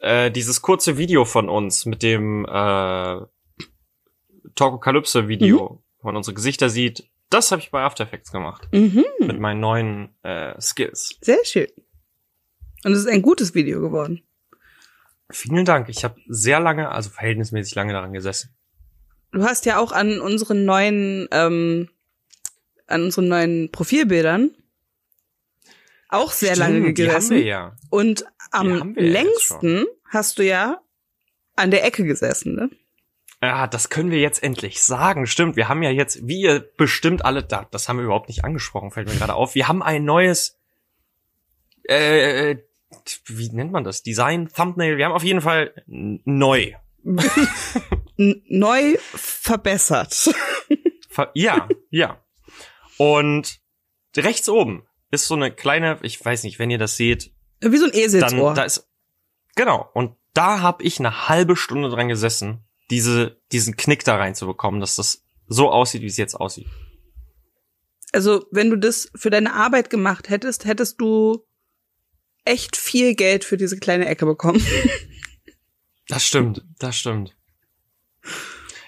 äh, dieses kurze Video von uns mit dem äh, Talkokalypse-Video, mhm. wo man unsere Gesichter sieht, das habe ich bei After Effects gemacht. Mhm. Mit meinen neuen äh, Skills. Sehr schön. Und es ist ein gutes Video geworden. Vielen Dank. Ich habe sehr lange, also verhältnismäßig lange daran gesessen. Du hast ja auch an unseren neuen, ähm, an unseren neuen Profilbildern auch sehr Stimmt, lange gesessen. Die haben wir ja. Und am längsten hast du ja an der Ecke gesessen, ne? Ja, das können wir jetzt endlich sagen. Stimmt, wir haben ja jetzt, wie ihr bestimmt alle, da, das haben wir überhaupt nicht angesprochen, fällt mir gerade auf. Wir haben ein neues, äh, wie nennt man das? Design, Thumbnail. Wir haben auf jeden Fall neu. neu verbessert. ja, ja. Und rechts oben ist so eine kleine, ich weiß nicht, wenn ihr das seht. Wie so ein Eselsohr. Dann, da ist, genau. Und da habe ich eine halbe Stunde dran gesessen diese, diesen Knick da reinzubekommen, dass das so aussieht, wie es jetzt aussieht. Also, wenn du das für deine Arbeit gemacht hättest, hättest du echt viel Geld für diese kleine Ecke bekommen. das stimmt, das stimmt.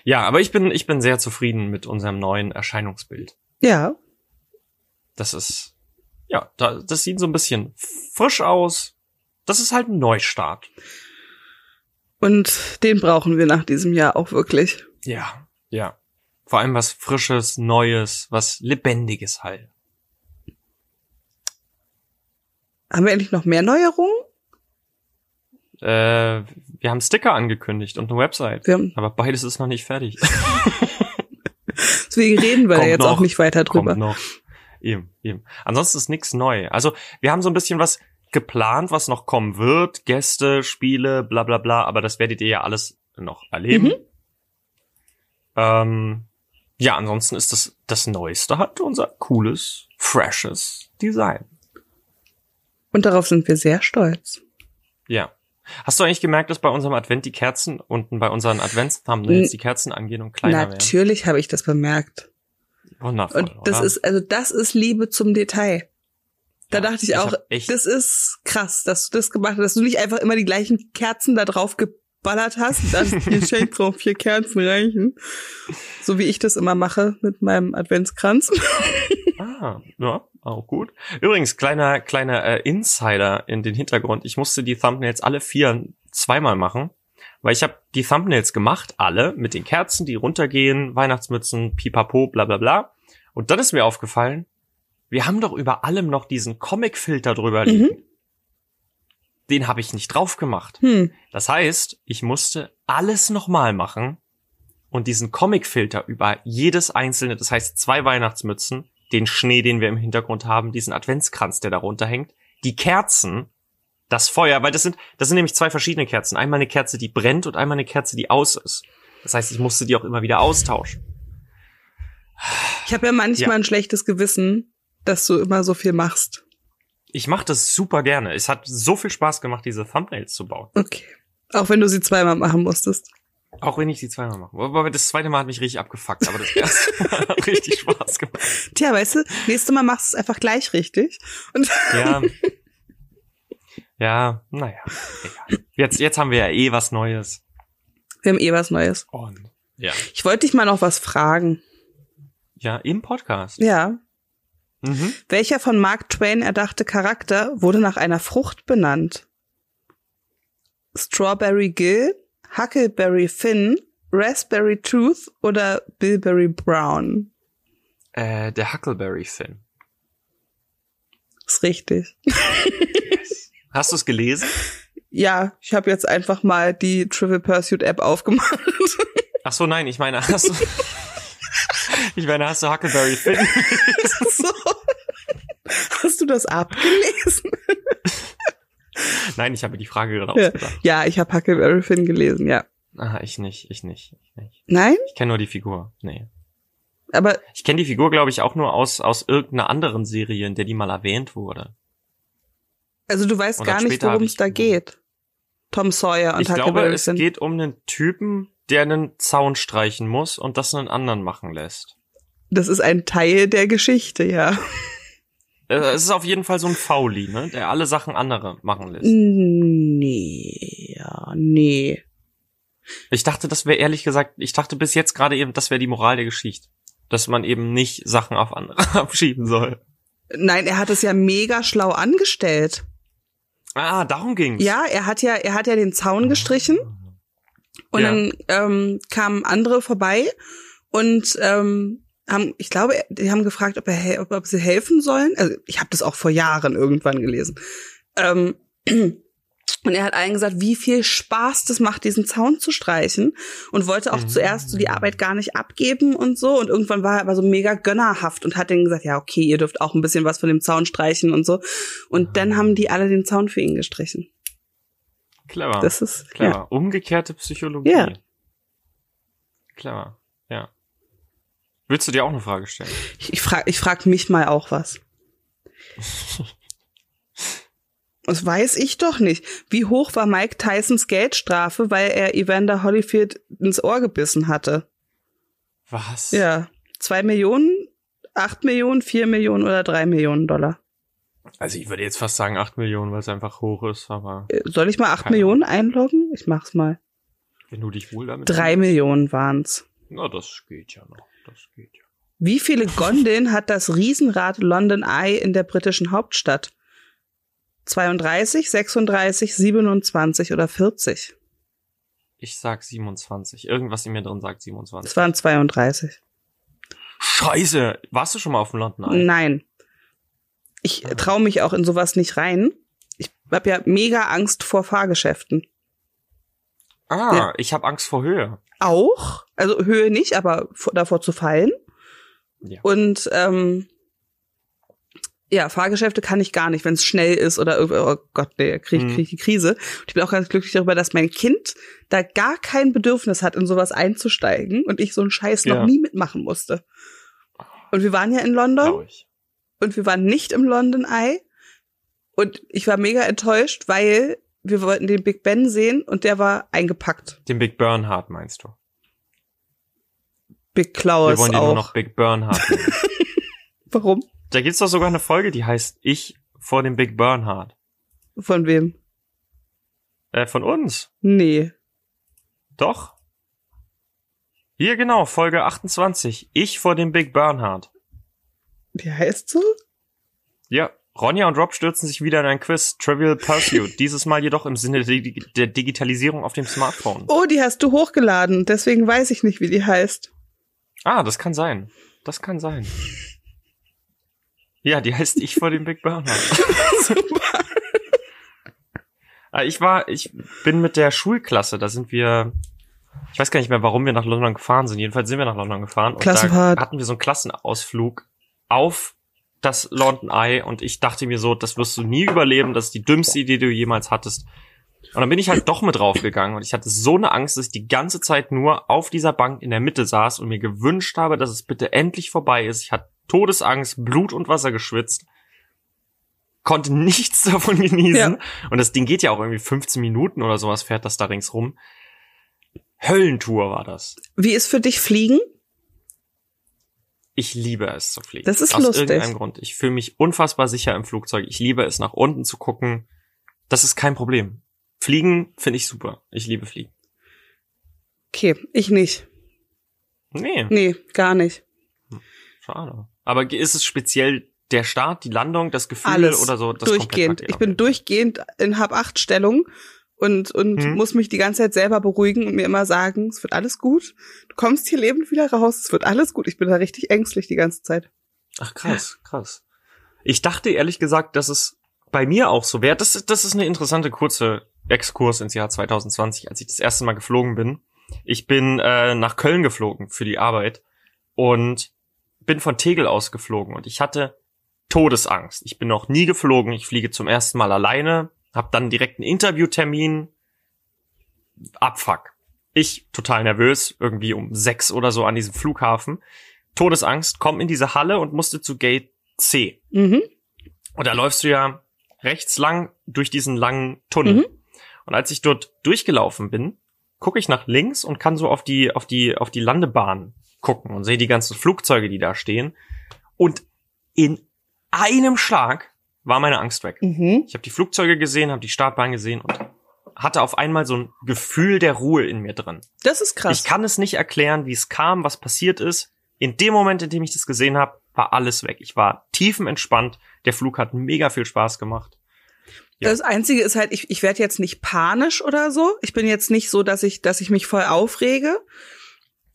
Ja, aber ich bin, ich bin sehr zufrieden mit unserem neuen Erscheinungsbild. Ja. Das ist, ja, das sieht so ein bisschen frisch aus. Das ist halt ein Neustart. Und den brauchen wir nach diesem Jahr auch wirklich. Ja, ja. Vor allem was Frisches, Neues, was Lebendiges halt. Haben wir endlich noch mehr Neuerungen? Äh, wir haben Sticker angekündigt und eine Website. aber beides ist noch nicht fertig. Deswegen reden wir da jetzt noch, auch nicht weiter drüber. Kommt noch. Eben, eben. Ansonsten ist nichts neu. Also wir haben so ein bisschen was geplant, was noch kommen wird. Gäste, Spiele, bla bla bla, aber das werdet ihr ja alles noch erleben. Mhm. Ähm, ja, ansonsten ist das das Neueste hat unser cooles, freshes Design. Und darauf sind wir sehr stolz. Ja. Hast du eigentlich gemerkt, dass bei unserem Advent die Kerzen unten bei unseren Advents-Thumbnails die Kerzen angehen und kleiner werden? Natürlich habe ich das bemerkt. Wundervoll. Und das oder? ist, also das ist Liebe zum Detail. Da ja, dachte ich auch, das ist krass, dass du das gemacht hast, dass du nicht einfach immer die gleichen Kerzen da drauf geballert hast, dann hier Shake drauf, vier Kerzen reichen. So wie ich das immer mache mit meinem Adventskranz. Ah, ja, auch gut. Übrigens, kleiner, kleiner äh, Insider in den Hintergrund. Ich musste die Thumbnails alle vier zweimal machen, weil ich habe die Thumbnails gemacht, alle, mit den Kerzen, die runtergehen, Weihnachtsmützen, pipapo, bla bla bla. Und dann ist mir aufgefallen, wir haben doch über allem noch diesen Comic-Filter drüber liegen. Mhm. Den habe ich nicht drauf gemacht. Hm. Das heißt, ich musste alles nochmal machen und diesen Comic-Filter über jedes einzelne, das heißt zwei Weihnachtsmützen, den Schnee, den wir im Hintergrund haben, diesen Adventskranz, der darunter hängt, die Kerzen, das Feuer, weil das sind, das sind nämlich zwei verschiedene Kerzen. Einmal eine Kerze, die brennt und einmal eine Kerze, die aus ist. Das heißt, ich musste die auch immer wieder austauschen. Ich habe ja manchmal Ja. ein schlechtes Gewissen, dass du immer so viel machst. Ich mache das super gerne. Es hat so viel Spaß gemacht, diese Thumbnails zu bauen. Okay. Auch wenn du sie zweimal machen musstest. Auch wenn ich die zweimal mache. Aber das zweite Mal hat mich richtig abgefuckt, aber das erste Mal hat richtig Spaß gemacht. Tja, weißt du, nächstes Mal machst du es einfach gleich richtig. Und Ja. Ja, naja. Egal. Jetzt, jetzt haben wir ja eh was Neues. wir haben eh was Neues. Und ja. Ich wollte dich mal noch was fragen. Ja, im Podcast. Ja. Mhm. Welcher von Mark Twain erdachte Charakter wurde nach einer Frucht benannt? Strawberry Gill, Huckleberry Finn, Raspberry Tooth oder Bilberry Brown? Äh, der Huckleberry Finn. Ist richtig. Hast du es gelesen? Ja, ich habe jetzt einfach mal die Trivial Pursuit App aufgemacht. Ach so, nein, ich meine, hast du, ich meine, hast du Huckleberry Finn? so. Hast du das abgelesen? nein, ich habe die Frage gerade Ja, ausgedacht. ja ich habe Huckleberry Finn gelesen, ja. Ah, ich nicht, ich nicht, ich nicht. Nein, Ich kenne nur die Figur. Nee. aber Ich kenne die Figur, glaube ich, auch nur aus, aus irgendeiner anderen Serie, in der die mal erwähnt wurde. Also du weißt Und gar nicht, worum es da geht. Tom Sawyer und ich glaube, es Finn. geht um einen Typen, der einen Zaun streichen muss und das einen anderen machen lässt. Das ist ein Teil der Geschichte, ja. Äh, Es ist auf jeden Fall so ein Fauli, ne, der alle Sachen andere machen lässt. Nee, ja, nee. Ich dachte, das wäre ehrlich gesagt, ich dachte bis jetzt gerade eben, das wäre die Moral der Geschichte. Dass man eben nicht Sachen auf andere abschieben soll. Nein, er hat es ja mega schlau angestellt. Ah, darum ging's. Ja, er hat ja, er hat ja den Zaun gestrichen und Ja. dann ähm, kamen andere vorbei und ähm, haben, ich glaube, die haben gefragt, ob, er, ob, ob sie helfen sollen. Also ich habe das auch vor Jahren irgendwann gelesen. Ähm, und er hat allen gesagt, wie viel Spaß das macht, diesen Zaun zu streichen und wollte auch Mhm. zuerst so die Arbeit gar nicht abgeben und so. Und irgendwann war er aber so mega gönnerhaft und hat denen gesagt, ja, okay, ihr dürft auch ein bisschen was von dem Zaun streichen und so. Und dann haben die alle den Zaun für ihn gestrichen. Clever. Das ist, Clever. ja. Umgekehrte Psychologie. Ja. Clever. Ja. Willst du dir auch eine Frage stellen? Ich, ich frage ich frag mich mal auch was. Das weiß ich doch nicht. Wie hoch war Mike Tysons Geldstrafe, weil er Evander Holyfield ins Ohr gebissen hatte? Was? Ja. Zwei Millionen, acht Millionen, vier Millionen oder drei Millionen Dollar? Also ich würde jetzt fast sagen 8 Millionen, weil es einfach hoch ist, aber Soll ich mal acht Millionen einloggen? Ich mach's mal. wenn du dich wohl damit Drei fühlst- Millionen waren's. Na, das geht ja noch. Das geht ja. Wie viele Gondeln hat das Riesenrad London Eye in der britischen Hauptstadt? 32, 36, 27 oder 40? Ich sag 27. Irgendwas in mir drin sagt 27. Es waren 32. Scheiße. Warst du schon mal auf dem London Eye? Nein. Ich traue mich auch in sowas nicht rein. Ich hab ja mega Angst vor Fahrgeschäften. Ah, Ja. ich habe Angst vor Höhe. Auch, also Höhe nicht, aber vor- davor zu fallen. Ja. Und ähm, ja, Fahrgeschäfte kann ich gar nicht, wenn es schnell ist oder oh Gott, nee, krieg, Mhm. krieg ich die Krise. Und ich bin auch ganz glücklich darüber, dass mein Kind da gar kein Bedürfnis hat, in sowas einzusteigen und ich so einen Scheiß noch Ja. nie mitmachen musste. Und wir waren ja in London ich. und wir waren nicht im London Eye. Und ich war mega enttäuscht, weil wir wollten den Big Ben sehen und der war eingepackt. Den Big Bernhard meinst du? Big Wir Klaus wollen den auch. nur noch Big Bernhard. Warum? Da gibt's doch sogar eine Folge, die heißt Ich vor dem Big Bernhard. Von wem? Äh, von uns. Nee. Doch. Hier genau, Folge 28. Ich vor dem Big Bernhard. Wie heißt so? Ja, Ronja und Rob stürzen sich wieder in ein Quiz, Trivial Pursuit. Dieses Mal jedoch im Sinne der Digitalisierung auf dem Smartphone. Oh, die hast du hochgeladen, deswegen weiß ich nicht, wie die heißt. Ah, das kann sein. Das kann sein. Ja, die heißt Ich vor dem Big. Super. Ah, Ich war, ich bin mit der Schulklasse, da sind wir, ich weiß gar nicht mehr, warum wir nach London gefahren sind. Jedenfalls sind wir nach London gefahren. Und da hatten wir so einen Klassenausflug auf das London Eye und ich dachte mir so, das wirst du nie überleben, das ist die dümmste Idee, die du jemals hattest. Und dann bin ich halt doch mit draufgegangen und ich hatte so eine Angst, dass ich die ganze Zeit nur auf dieser Bank in der Mitte saß und mir gewünscht habe, dass es bitte endlich vorbei ist. Ich hatte Todesangst, Blut und Wasser geschwitzt, konnte nichts davon genießen. Ja. Und das Ding geht ja auch irgendwie 15 Minuten oder sowas, fährt das da ringsrum. Höllentour war das. Wie ist für dich Fliegen? Ich liebe es zu fliegen. Das ist Aus lustig. irgendeinem Grund. Ich fühle mich unfassbar sicher im Flugzeug. Ich liebe es, nach unten zu gucken. Das ist kein Problem. Fliegen finde ich super. Ich liebe Fliegen. Okay, ich nicht. Nee, Nee, gar nicht. Schade. Aber ist es speziell der Start, die Landung, das Gefühl Alles. oder so? Das durchgehend. Ich bin durchgehend in Hab-Acht-Stellung und, und Hm. muss mich die ganze Zeit selber beruhigen und mir immer sagen, es wird alles gut. Du kommst hier lebend wieder raus, es wird alles gut. Ich bin da richtig ängstlich die ganze Zeit. Ach krass, krass. Ich dachte ehrlich gesagt, dass es bei mir auch so wäre. Das, das ist eine interessante kurze Exkurs ins Jahr 2020, als ich das erste Mal geflogen bin. Ich bin äh, nach Köln geflogen für die Arbeit und bin von Tegel aus geflogen und ich hatte Todesangst. Ich bin noch nie geflogen. Ich fliege zum ersten Mal alleine, habe dann direkt einen Interviewtermin. Abfuck. Ich total nervös, irgendwie um sechs oder so an diesem Flughafen. Todesangst, komm in diese Halle und musste zu Gate C. Mhm. Und da läufst du ja rechts lang durch diesen langen Tunnel. Mhm. Und als ich dort durchgelaufen bin, gucke ich nach links und kann so auf die, auf die, auf die Landebahn gucken und sehe die ganzen Flugzeuge, die da stehen. Und in einem Schlag war meine Angst weg. Mhm. Ich habe die Flugzeuge gesehen, habe die Startbahn gesehen und hatte auf einmal so ein Gefühl der Ruhe in mir drin. Das ist krass. Ich kann es nicht erklären, wie es kam, was passiert ist. In dem Moment, in dem ich das gesehen habe, war alles weg. Ich war tiefenentspannt. Der Flug hat mega viel Spaß gemacht. Ja. Das Einzige ist halt, ich, ich werde jetzt nicht panisch oder so. Ich bin jetzt nicht so, dass ich, dass ich mich voll aufrege.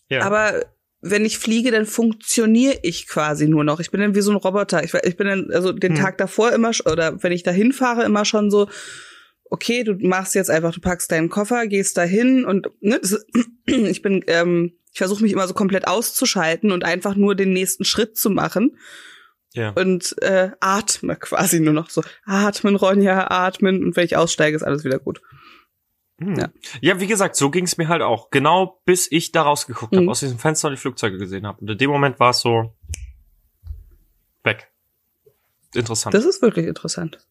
Ja. Aber wenn ich fliege, dann funktioniere ich quasi nur noch. Ich bin dann wie so ein Roboter. Ich, ich bin dann, also den Hm. Tag davor immer, oder wenn ich da hinfahre, immer schon so, okay, du machst jetzt einfach, du packst deinen Koffer, gehst dahin und ne, das, ich bin, ähm, ich versuche mich immer so komplett auszuschalten und einfach nur den nächsten Schritt zu machen ja. und äh, atme quasi nur noch so. Atmen, Ronja, atmen und wenn ich aussteige, ist alles wieder gut. Hm. ja. ja, wie gesagt, so ging es mir halt auch. Genau bis ich da rausgeguckt habe, Mhm. aus diesem Fenster die Flugzeuge gesehen habe. Und in dem Moment war es so weg. Interessant. Das ist wirklich interessant.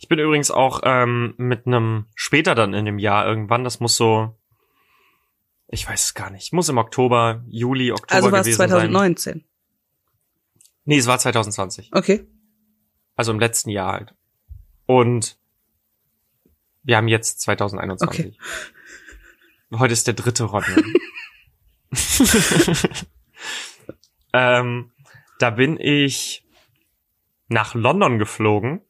Ich bin übrigens auch ähm, mit einem später dann in dem Jahr irgendwann, das muss so, ich weiß es gar nicht, muss im Oktober, Juli, Oktober Also war es gewesen sein. 2019. Nee, es war 2020. Okay. Also im letzten Jahr halt. Und wir haben jetzt 2021. Heute ist der dritte Ron. ähm, da bin ich nach London geflogen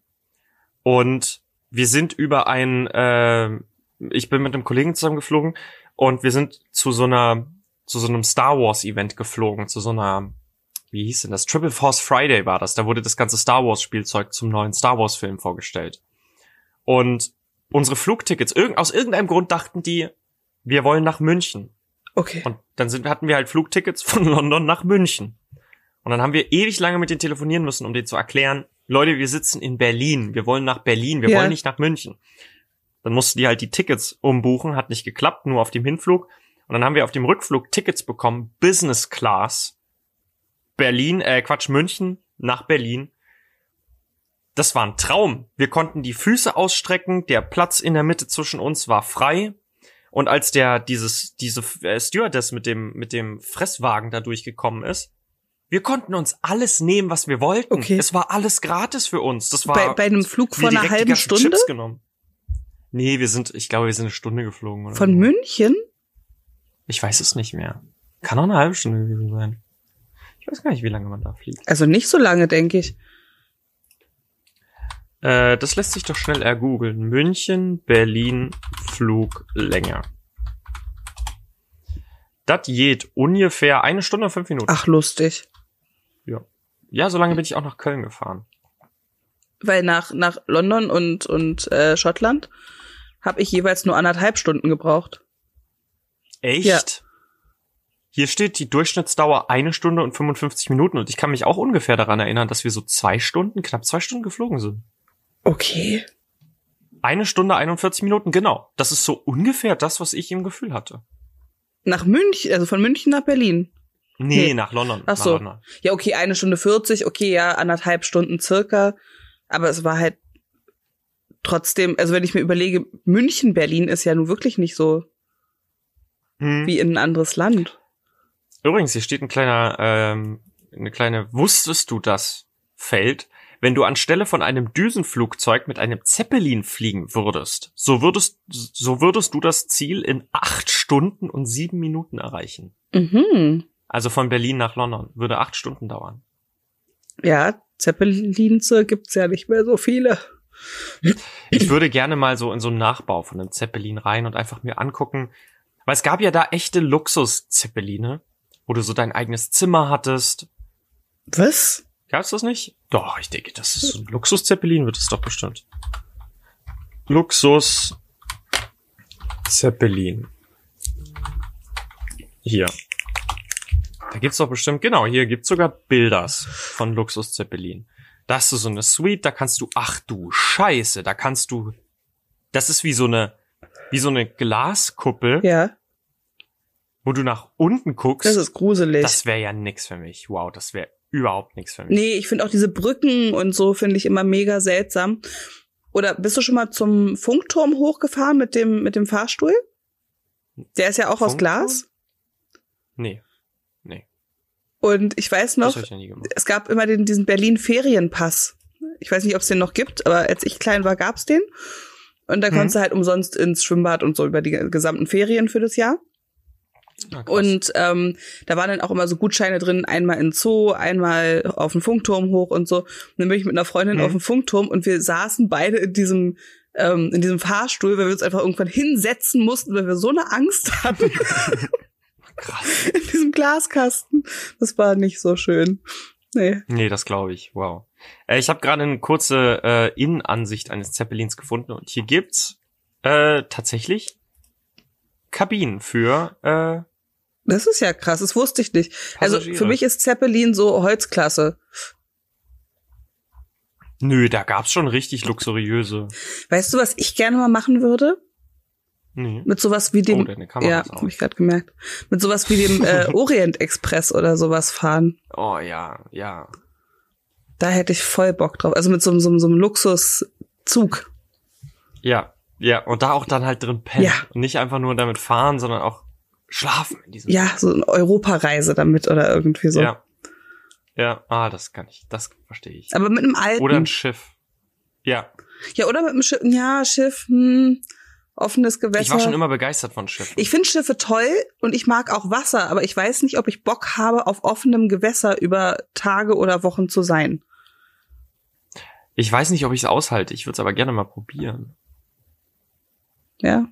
und wir sind über ein, äh, ich bin mit einem Kollegen zusammen geflogen und wir sind zu so einer, zu so einem Star Wars Event geflogen, zu so einer, wie hieß denn das? Triple Force Friday war das. Da wurde das ganze Star Wars Spielzeug zum neuen Star Wars Film vorgestellt. Und unsere Flugtickets, irg aus irgendeinem Grund dachten die, wir wollen nach München. Okay. Und dann sind, hatten wir halt Flugtickets von London nach München. Und dann haben wir ewig lange mit denen telefonieren müssen, um denen zu erklären, Leute, wir sitzen in Berlin, wir wollen nach Berlin, wir Ja. wollen nicht nach München. Dann mussten die halt die Tickets umbuchen, hat nicht geklappt, nur auf dem Hinflug. Und dann haben wir auf dem Rückflug Tickets bekommen, Business Class, Berlin, äh, Quatsch, München nach Berlin. Das war ein Traum. Wir konnten die Füße ausstrecken, der Platz in der Mitte zwischen uns war frei. Und als der dieses diese äh, Stewardess mit dem mit dem Fresswagen da durchgekommen ist, wir konnten uns alles nehmen, was wir wollten. Okay. Es war alles gratis für uns. Das war Bei, bei einem Flug von einer halben Stunde Chips genommen. Nee, wir sind, ich glaube, wir sind eine Stunde geflogen. Oder von so. München? Ich weiß es nicht mehr. Kann auch eine halbe Stunde gewesen sein. Ich weiß gar nicht, wie lange man da fliegt. Also nicht so lange, denke ich. Äh, das lässt sich doch schnell ergoogeln. München, Berlin, Fluglänge. Das geht ungefähr eine Stunde und fünf Minuten. Ach, lustig. Ja. Ja, so lange bin ich auch nach Köln gefahren. Weil nach, nach London und, und äh, Schottland habe ich jeweils nur anderthalb Stunden gebraucht. Echt? Ja. Hier steht die Durchschnittsdauer eine Stunde und 55 Minuten und ich kann mich auch ungefähr daran erinnern, dass wir so zwei Stunden, knapp zwei Stunden geflogen sind. Okay. Eine Stunde 41 Minuten, genau. Das ist so ungefähr das, was ich im Gefühl hatte. Nach München, also von München nach Berlin. Nee, Nee. nach London. Ach so. London. Ja, okay, eine Stunde 40, okay, ja, anderthalb Stunden circa. Aber es war halt trotzdem, also wenn ich mir überlege, München, Berlin ist ja nun wirklich nicht so Hm. wie in ein anderes Land. Übrigens, hier steht ein kleiner, ähm, eine kleine Wusstest du das Feld. Wenn du anstelle von einem Düsenflugzeug mit einem Zeppelin fliegen würdest, so würdest, so würdest du das Ziel in acht Stunden und sieben Minuten erreichen. Mhm. Also von Berlin nach London. Würde acht Stunden dauern. Ja, Zeppelinze gibt's ja nicht mehr so viele. Ich würde gerne mal so in so einen Nachbau von einem Zeppelin rein und einfach mir angucken, weil es gab ja da echte Luxus-Zeppeline, wo du so dein eigenes Zimmer hattest. Was? Gab's das nicht? Doch, ich denke, das ist so ein Luxus-Zeppelin, wird es doch bestimmt. Luxus Zeppelin. Hier. Da gibt's doch bestimmt, genau, hier gibt's sogar Bilders von Luxus Zeppelin. Da hast du so eine Suite, da kannst du, ach du Scheiße, da kannst du, das ist wie so eine, wie so eine Glaskuppel, Ja, wo du nach unten guckst. das ist gruselig. das wäre ja nix für mich. Wow, das wäre überhaupt nix für mich. nee, ich finde auch diese Brücken und so finde ich immer mega seltsam. Oder bist du schon mal zum Funkturm hochgefahren mit dem, mit dem Fahrstuhl? Der ist ja auch aus Funkturm? Glas. Nee. Nee. Und ich weiß noch, ich ja es gab immer den, diesen Berlin-Ferienpass. Ich weiß nicht, ob es den noch gibt, aber als ich klein war, gab's den. Und da Mhm. konntest du halt umsonst ins Schwimmbad und so über die gesamten Ferien für das Jahr. Ah. Und ähm, da waren dann auch immer so Gutscheine drin, einmal in Zoo, einmal auf den Funkturm hoch und so. Und dann bin ich mit einer Freundin Mhm. auf dem Funkturm und wir saßen beide in diesem ähm, in diesem Fahrstuhl, weil wir uns einfach irgendwann hinsetzen mussten, weil wir so eine Angst hatten krass. in diesem Glaskasten. Das war nicht so schön. Nee. Nee, das glaube ich. Wow. Äh, ich habe gerade eine kurze äh, Innenansicht eines Zeppelins gefunden und hier gibt's äh, tatsächlich Kabinen für äh, Das ist ja krass, das wusste ich nicht. Also Passagiere. für mich ist Zeppelin so Holzklasse. Nö, da gab's schon richtig luxuriöse. Weißt du, was ich gerne mal machen würde? Nee. Mit sowas wie dem Oh, Ja, ist hab aus. ich gerade gemerkt. Mit sowas wie dem äh, Orient Express oder sowas fahren. Oh ja, ja. Da hätte ich voll Bock drauf. Also mit so, einem- so, einem- so einem Luxuszug. Ja, ja. Und da auch dann halt drin pennen. Ja. Und nicht einfach nur damit fahren, sondern auch schlafen in diesem. Ja, so eine Europareise damit oder irgendwie so. Ja. Ja, ah, das kann ich, das verstehe ich. Aber mit einem alten. Oder ein Schiff. Ja. ja, oder mit einem Schiff. Ja, Schiff, hm, offenes Gewässer. Ich war schon immer begeistert von Schiffen. Ich finde Schiffe toll und ich mag auch Wasser, aber ich weiß nicht, ob ich Bock habe, auf offenem Gewässer über Tage oder Wochen zu sein. Ich weiß nicht, ob ich es aushalte. Ich würde es aber gerne mal probieren. Ja.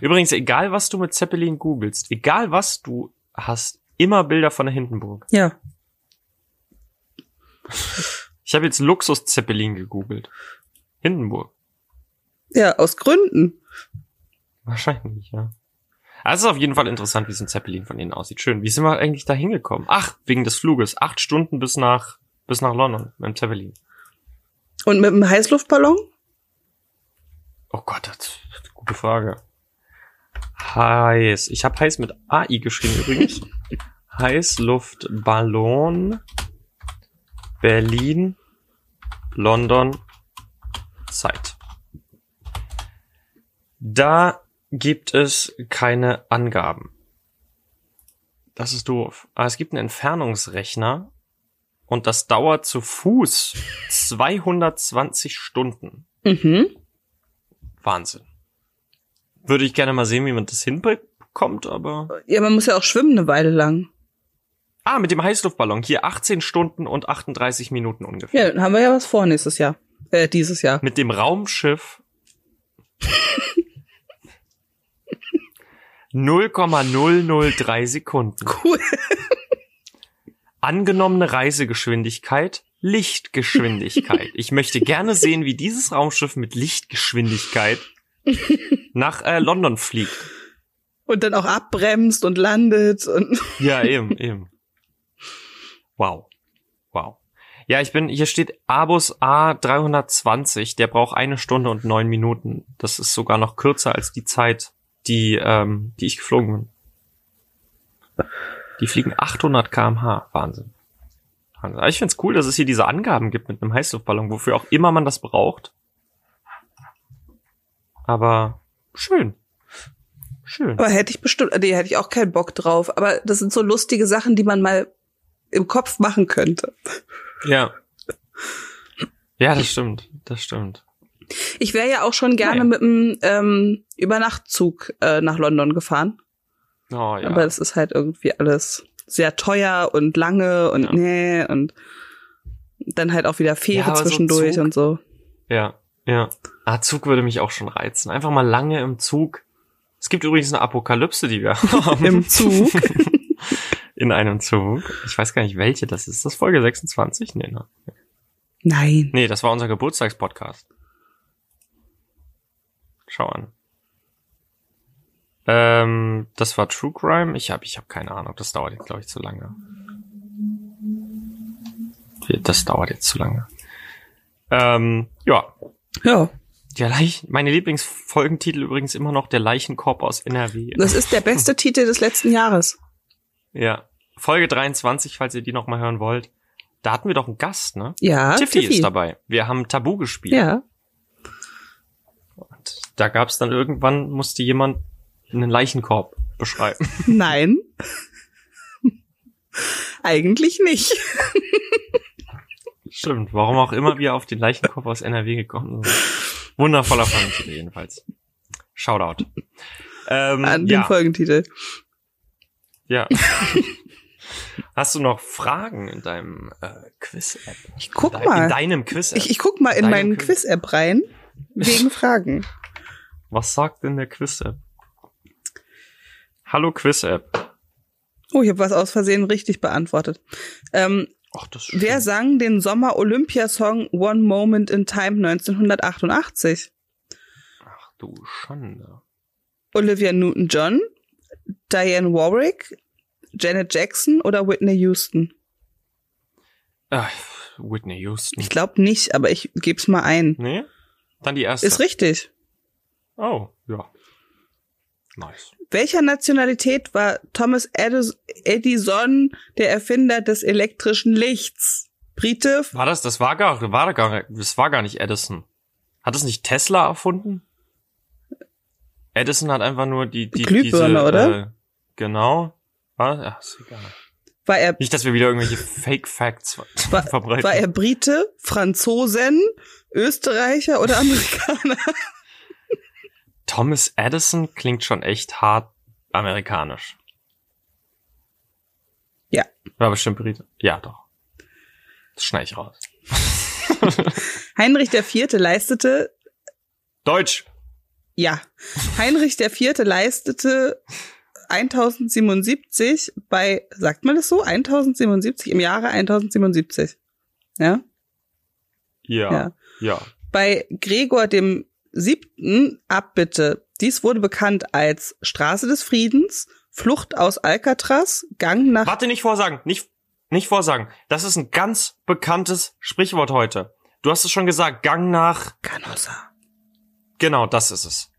Übrigens, egal was du mit Zeppelin googelst, egal was du hast, immer Bilder von der Hindenburg. Ja. Ich habe jetzt Luxus-Zeppelin gegoogelt. Hindenburg. Ja, aus Gründen. Wahrscheinlich, ja. Also es ist auf jeden Fall interessant, wie so ein Zeppelin von innen aussieht. Schön. Wie sind wir eigentlich da hingekommen? Ach, wegen des Fluges. Acht Stunden bis nach, bis nach London mit dem Zeppelin. Und mit einem Heißluftballon? Oh Gott, das ist eine gute Frage. Heiß. Ich habe heiß mit AI geschrieben übrigens. Heißluftballon Berlin London Zeit. Da gibt es keine Angaben. Das ist doof. Aber es gibt einen Entfernungsrechner und das dauert zu Fuß 220 Stunden. Mhm. Wahnsinn. Würde ich gerne mal sehen, wie man das hinbekommt. kommt, aber. Ja, man muss ja auch schwimmen eine Weile lang. Ah, mit dem Heißluftballon. Hier 18 Stunden und 38 Minuten ungefähr. Ja, dann haben wir ja was vor nächstes Jahr. Äh, dieses Jahr. Mit dem Raumschiff 0,003 Sekunden. Cool. Angenommene Reisegeschwindigkeit Lichtgeschwindigkeit. Ich möchte gerne sehen, wie dieses Raumschiff mit Lichtgeschwindigkeit nach äh, London fliegt. Und dann auch abbremst und landet und. Ja, eben, eben. Wow. Wow. Ja, ich bin, hier steht Abus A320, der braucht eine Stunde und neun Minuten. Das ist sogar noch kürzer als die Zeit, die, ähm, die ich geflogen bin. Die fliegen 800 kmh. Wahnsinn. Aber ich find's cool, dass es hier diese Angaben gibt mit einem Heißluftballon, wofür auch immer man das braucht. Aber schön. Schön. Aber hätte ich bestimmt, nee, hätte ich auch keinen Bock drauf. Aber das sind so lustige Sachen, die man mal im Kopf machen könnte. Ja. Ja, das stimmt. Das stimmt. Ich wäre ja auch schon gerne Naja. mit einem ähm, Übernachtzug äh, nach London gefahren. Oh ja. Aber das ist halt irgendwie alles sehr teuer und lange und Ja. nee und dann halt auch wieder Fähre Ja, so zwischendurch Zug- und so. Ja, ja. Ah, Zug würde mich auch schon reizen. Einfach mal lange im Zug. Es gibt übrigens eine Apokalypse, die wir haben. Im Zug. In einem Zug. Ich weiß gar nicht, welche das ist. Ist das Folge 26? Nee, ne? Nein. Nee, das war unser Geburtstagspodcast. Schau an. Ähm, das war True Crime. Ich habe ich hab keine Ahnung. Das dauert jetzt, glaube ich, zu lange. Das dauert jetzt zu lange. Ähm, ja. Ja. Der Leich meine Lieblingsfolgentitel übrigens immer noch der Leichenkorb aus NRW. Das ist der beste Titel des letzten Jahres. Ja. Folge 23, falls ihr die noch mal hören wollt. Da hatten wir doch einen Gast, ne? Ja. Tiffy, Tiffy. ist dabei. Wir haben Tabu gespielt. Ja. Und da gab's dann irgendwann, musste jemand einen Leichenkorb beschreiben. Nein. Eigentlich nicht. Stimmt. Warum auch immer wir auf den Leichenkorb aus NRW gekommen sind. Wundervoller Folgentitel jedenfalls. Shoutout. Ähm, An den ja, Folgentitel. ja. Hast du noch Fragen in deinem äh, Quiz-App? Ich guck Dein- mal. In deinem Quiz-App? Ich, ich guck mal in Deinem meinen Quiz. Quiz-App rein. Wegen Fragen. Was sagt denn der Quiz-App? Hallo Quiz-App. Oh, ich habe was aus Versehen richtig beantwortet. Ähm, Ach, das ist wer sang den Sommer-Olympiasong One Moment in Time 1988? Ach du Schande. Olivia Newton-John, Diane Warwick, Janet Jackson oder Whitney Houston? Ach, Whitney Houston. Ich glaube nicht, aber ich geb's mal ein. Nee? Dann die erste. Ist richtig. Oh, ja. Nice. Welcher Nationalität war Thomas Edis- Edison der Erfinder des elektrischen Lichts? Brite? War das, das war gar, war gar, das war gar nicht Edison. Hat es nicht Tesla erfunden? Edison hat einfach nur die, die, Glühbirne, diese, oder? Äh, genau. War, ja, ist egal. War er, Nicht, dass wir wieder irgendwelche Fake Facts war, verbreiten. war er Brite, Franzosen, Österreicher oder Amerikaner? Thomas Edison klingt schon echt hart amerikanisch. Ja. War bestimmt Brite. Ja, doch. Das schneide ich raus. Heinrich IV. leistete, Deutsch. ja, Heinrich IV. leistete 1077 bei, sagt man das so? 1077 im Jahre 1077. Ja? Ja. Ja. Ja. Bei Gregor dem siebten Abbitte. Dies wurde bekannt als Straße des Friedens, Flucht aus Alcatraz, Gang nach Warte, nicht vorsagen. Nicht, nicht vorsagen. Das ist ein ganz bekanntes Sprichwort heute. Du hast es schon gesagt. Gang nach. Canossa. Genau, das ist es.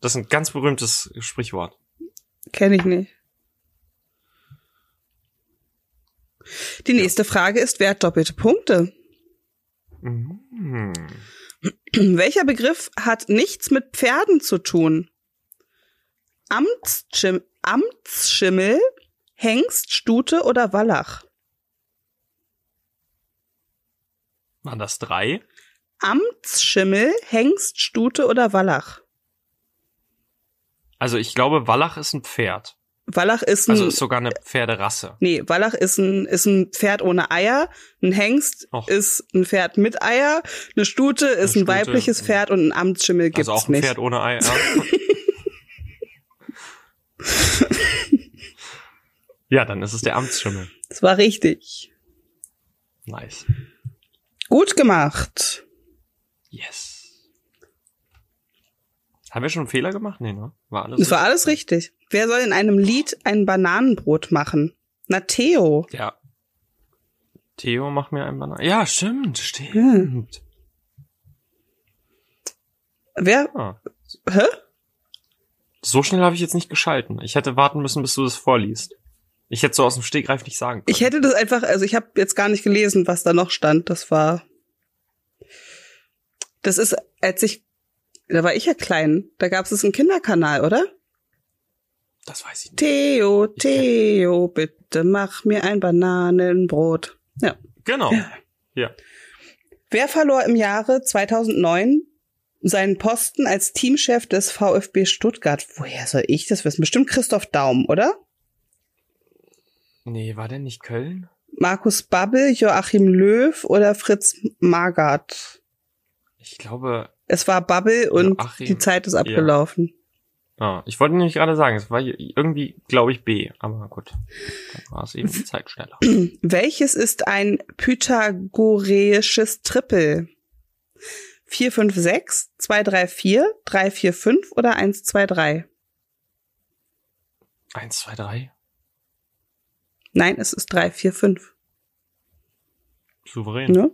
Das ist ein ganz berühmtes Sprichwort. Kenne ich nicht. Die nächste Frage ist, wer hat doppelte Punkte? Mhm. Welcher Begriff hat nichts mit Pferden zu tun? Amtsschim Amtsschimmel, Hengst, Stute oder Wallach? Waren das drei? Amtsschimmel, Hengst, Stute oder Wallach? Also ich glaube, Wallach ist ein Pferd. Wallach ist ein, Also ist sogar eine Pferderasse. nee, Wallach ist ein, ist ein Pferd ohne Eier. Ein Hengst Och. ist ein Pferd mit Eier. Eine Stute ist Eine ein Stute, weibliches. Pferd und ein Amtsschimmel gibt's also auch ein nicht. Pferd ohne Eier. ja, dann ist es der Amtsschimmel. Das war richtig. Nice. Gut gemacht. Yes. Haben wir schon einen Fehler gemacht? Nee, ne? War alles Das war alles richtig. Wer soll in einem Lied ein Bananenbrot machen? Na, Theo. Ja. Theo, mach mir ein Banane. Ja, stimmt, stimmt. Wer? Ah. Hä? So schnell habe ich jetzt nicht geschalten. Ich hätte warten müssen, bis du das vorliest. Ich hätte so aus dem Stegreif nicht sagen können. Ich hätte das einfach, also ich habe jetzt gar nicht gelesen, was da noch stand. Das war. Das ist, als ich, da war ich ja klein. Da gab es einen Kinderkanal, oder? das weiß ich nicht. Theo, Theo, bitte mach mir ein Bananenbrot. Ja. Genau. Ja. Wer verlor im Jahre 2009 seinen Posten als Teamchef des VfB Stuttgart? Woher soll ich das wissen? Bestimmt Christoph Daum, oder? Nee, war denn nicht Köln? Markus Babbel, Joachim Löw oder Fritz Magath? Ich glaube, Es war Babbel und Joachim, die Zeit ist abgelaufen. ah, ich wollte nämlich gerade sagen, es war irgendwie, glaube ich, B, aber gut. Dann war es eben die Zeit schneller. Welches ist ein pythagoreisches Trippel? 4, 5, 6, 2, 3, 4, 3, 4, 5 oder 1, 2, 3? Eins, zwei, drei. Nein, es ist 3, 4, 5. Souverän. Ne?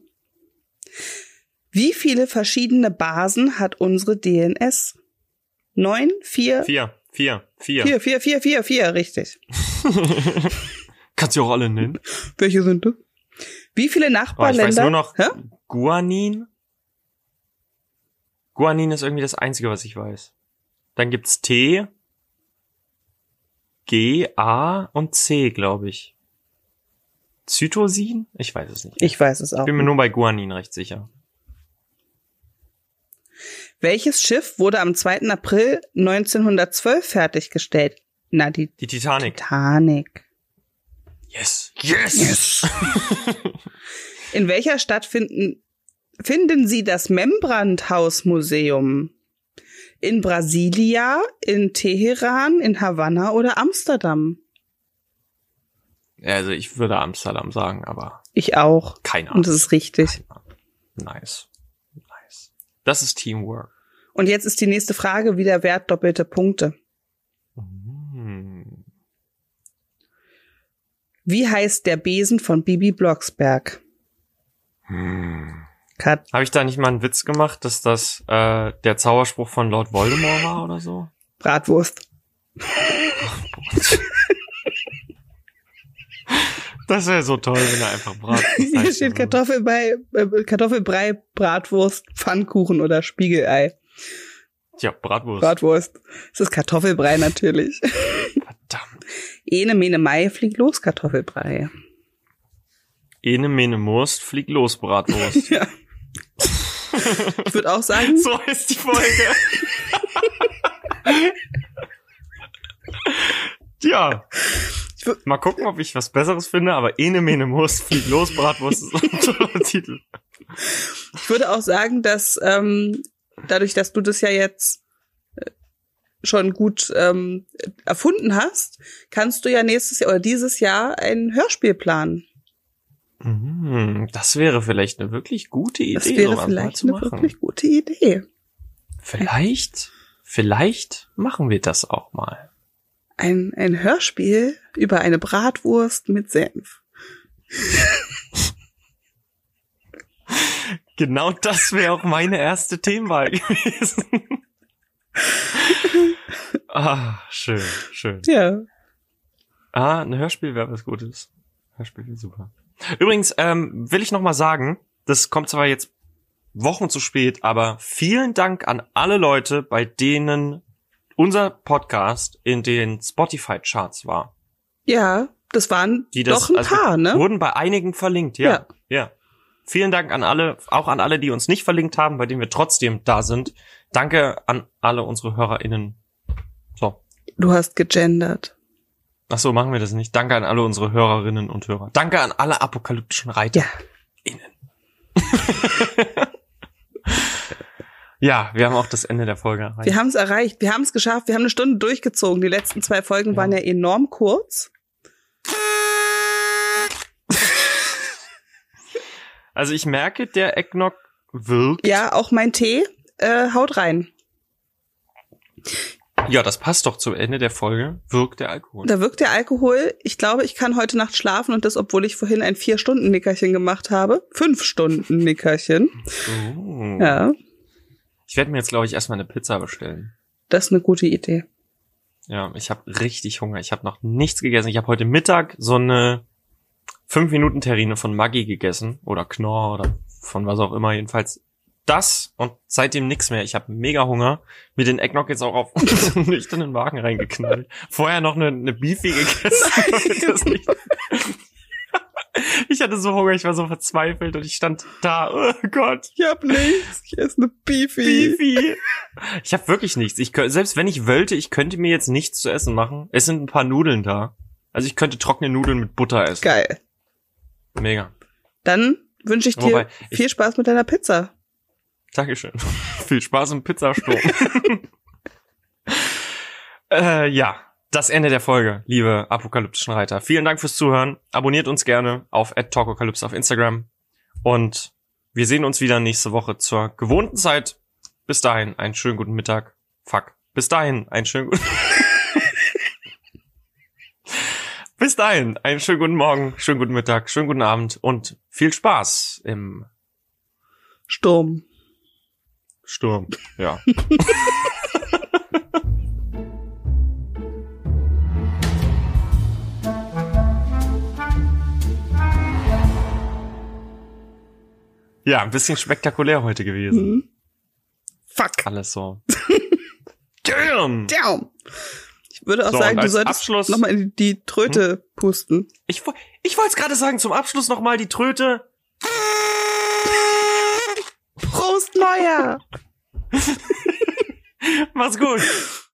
Wie viele verschiedene Basen hat unsere DNS? 9, 4, Vier, vier, vier. 4, 4, 4, 4, 4, richtig. Kannst du auch alle nennen. Welche sind das? Wie viele Oh, ich Nachbarländer? weiß nur noch Hä? Guanin. Guanin ist irgendwie das Einzige, was ich weiß. Dann gibt's T, G, A und C, glaube ich. Zytosin? Ich weiß es nicht. Ich weiß es auch. bin mir nur bei Guanin recht sicher. Welches Schiff wurde am 2. April 1912 fertiggestellt? Na, die Die Titanic. Titanic. Yes. Yes. In welcher Stadt finden, finden Sie das Membrandt-Haus-Museum? In Brasilia, in Teheran, in Havanna oder Amsterdam? Also ich würde Amsterdam sagen, aber Ich auch. keine Ahnung. Und das ist richtig. Nice. Das ist Teamwork. Und jetzt ist die nächste Frage wieder wert doppelte Punkte. Hm. Wie heißt der Besen von Bibi Blocksberg? Hm. Habe ich da nicht mal einen Witz gemacht, dass das äh, der Zauberspruch von Lord Voldemort war oder so? Bratwurst. Das wäre so toll, wenn er einfach Brat Hier steht Kartoffelbrei, äh, Kartoffelbrei, Bratwurst, Pfannkuchen oder Spiegelei. Ja, Bratwurst. Bratwurst. Es ist Kartoffelbrei natürlich. Verdammt. Ene, mene, Mai, fliegt los, Kartoffelbrei. Ene, mene, Murst, flieg los, Bratwurst. Ja. Ich würde auch sagen, so heißt die Folge. ja. Mal gucken, ob ich was Besseres finde, aber Ene, mene, Murst, flieg los, Bratwurst ist unser Titel. ich würde auch sagen, dass ähm, dadurch, dass du das ja jetzt äh, schon gut ähm, erfunden hast, kannst du ja nächstes Jahr oder dieses Jahr ein Hörspiel planen. Mhm, Das wäre vielleicht eine wirklich gute Idee. Das wäre vielleicht eine machen. wirklich gute Idee. Vielleicht, vielleicht machen wir das auch mal. Ein, ein Hörspiel über eine Bratwurst mit Senf. Genau das wäre auch meine erste Themenwahl gewesen. ah, schön, schön. Ja. Ah, ein Hörspiel wäre was Gutes. Hörspiel wäre super. Übrigens, ähm, will ich noch mal sagen, das kommt zwar jetzt Wochen zu spät, aber vielen Dank an alle Leute, bei denen unser Podcast in den Spotify-Charts war. Ja, das waren Die das, doch ein also, paar, ne? Wurden bei einigen verlinkt, ja. Ja. Vielen Dank an alle, auch an alle, die uns nicht verlinkt haben, bei denen wir trotzdem da sind. Danke an alle unsere HörerInnen So. Du hast gegendert. Ach so, machen wir das nicht. Danke an alle unsere Hörerinnen und Hörer. Danke an alle apokalyptischen Reiter. Ja. Innen. ja, wir haben auch das Ende der Folge erreicht. Wir haben es erreicht. Wir haben es geschafft. Wir haben eine Stunde durchgezogen. Die letzten zwei Folgen Ja. waren ja enorm kurz. Also ich merke, der Eggnog wirkt. Ja, auch mein Tee. Äh, haut rein. Ja, das passt doch zum Ende der Folge. Wirkt der Alkohol. Da wirkt der Alkohol. Ich glaube, ich kann heute Nacht schlafen und das, obwohl ich vorhin ein Vier-Stunden-Nickerchen gemacht habe. Fünf-Stunden-Nickerchen. Oh. Ja, Ich werde mir jetzt, glaube ich, erstmal eine Pizza bestellen. das ist eine gute Idee. Ja, ich habe richtig Hunger. Ich habe noch nichts gegessen. Ich habe heute Mittag so eine 5 Minuten Terrine von Maggi gegessen oder Knorr oder von was auch immer. Jedenfalls das und seitdem nix mehr. Ich habe mega Hunger. Mir den Eggnog jetzt auch auf einen nüchternen Wagen reingeknallt. Vorher noch eine, eine Beefy gegessen. Ich hatte so Hunger, ich war so verzweifelt und ich stand da. Oh Gott. Ich hab nichts. Ich esse eine Beefy. Beefy. Ich habe wirklich nichts. Ich kö- selbst wenn ich wollte, ich könnte mir jetzt nichts zu essen machen. Es sind ein paar Nudeln da. Also ich könnte trockene Nudeln mit Butter essen. Geil. Mega. Dann wünsche ich dir Wobei, ich- viel Spaß mit deiner Pizza. Dankeschön. Viel Spaß im Pizzasturm. äh, ja, das Ende der Folge, liebe apokalyptischen Reiter. Vielen Dank fürs Zuhören. Abonniert uns gerne auf @talkokalypse auf Instagram und wir sehen uns wieder nächste Woche zur gewohnten Zeit. Bis dahin einen schönen guten Mittag. Fuck. Bis dahin einen schönen guten Bis dahin einen schönen guten Morgen, schönen guten Mittag, schönen guten Abend und viel Spaß im Sturm. Sturm. Ja. ja, ein bisschen spektakulär heute gewesen. Hm. Fuck. Alles so. Damn! Damn. Ich würde auch So, sagen, du solltest Abschluss- nochmal in die, Tröte pusten. Ich, ich wollte es gerade sagen, zum Abschluss nochmal die Tröte. Prost, Neuer! Mach's gut.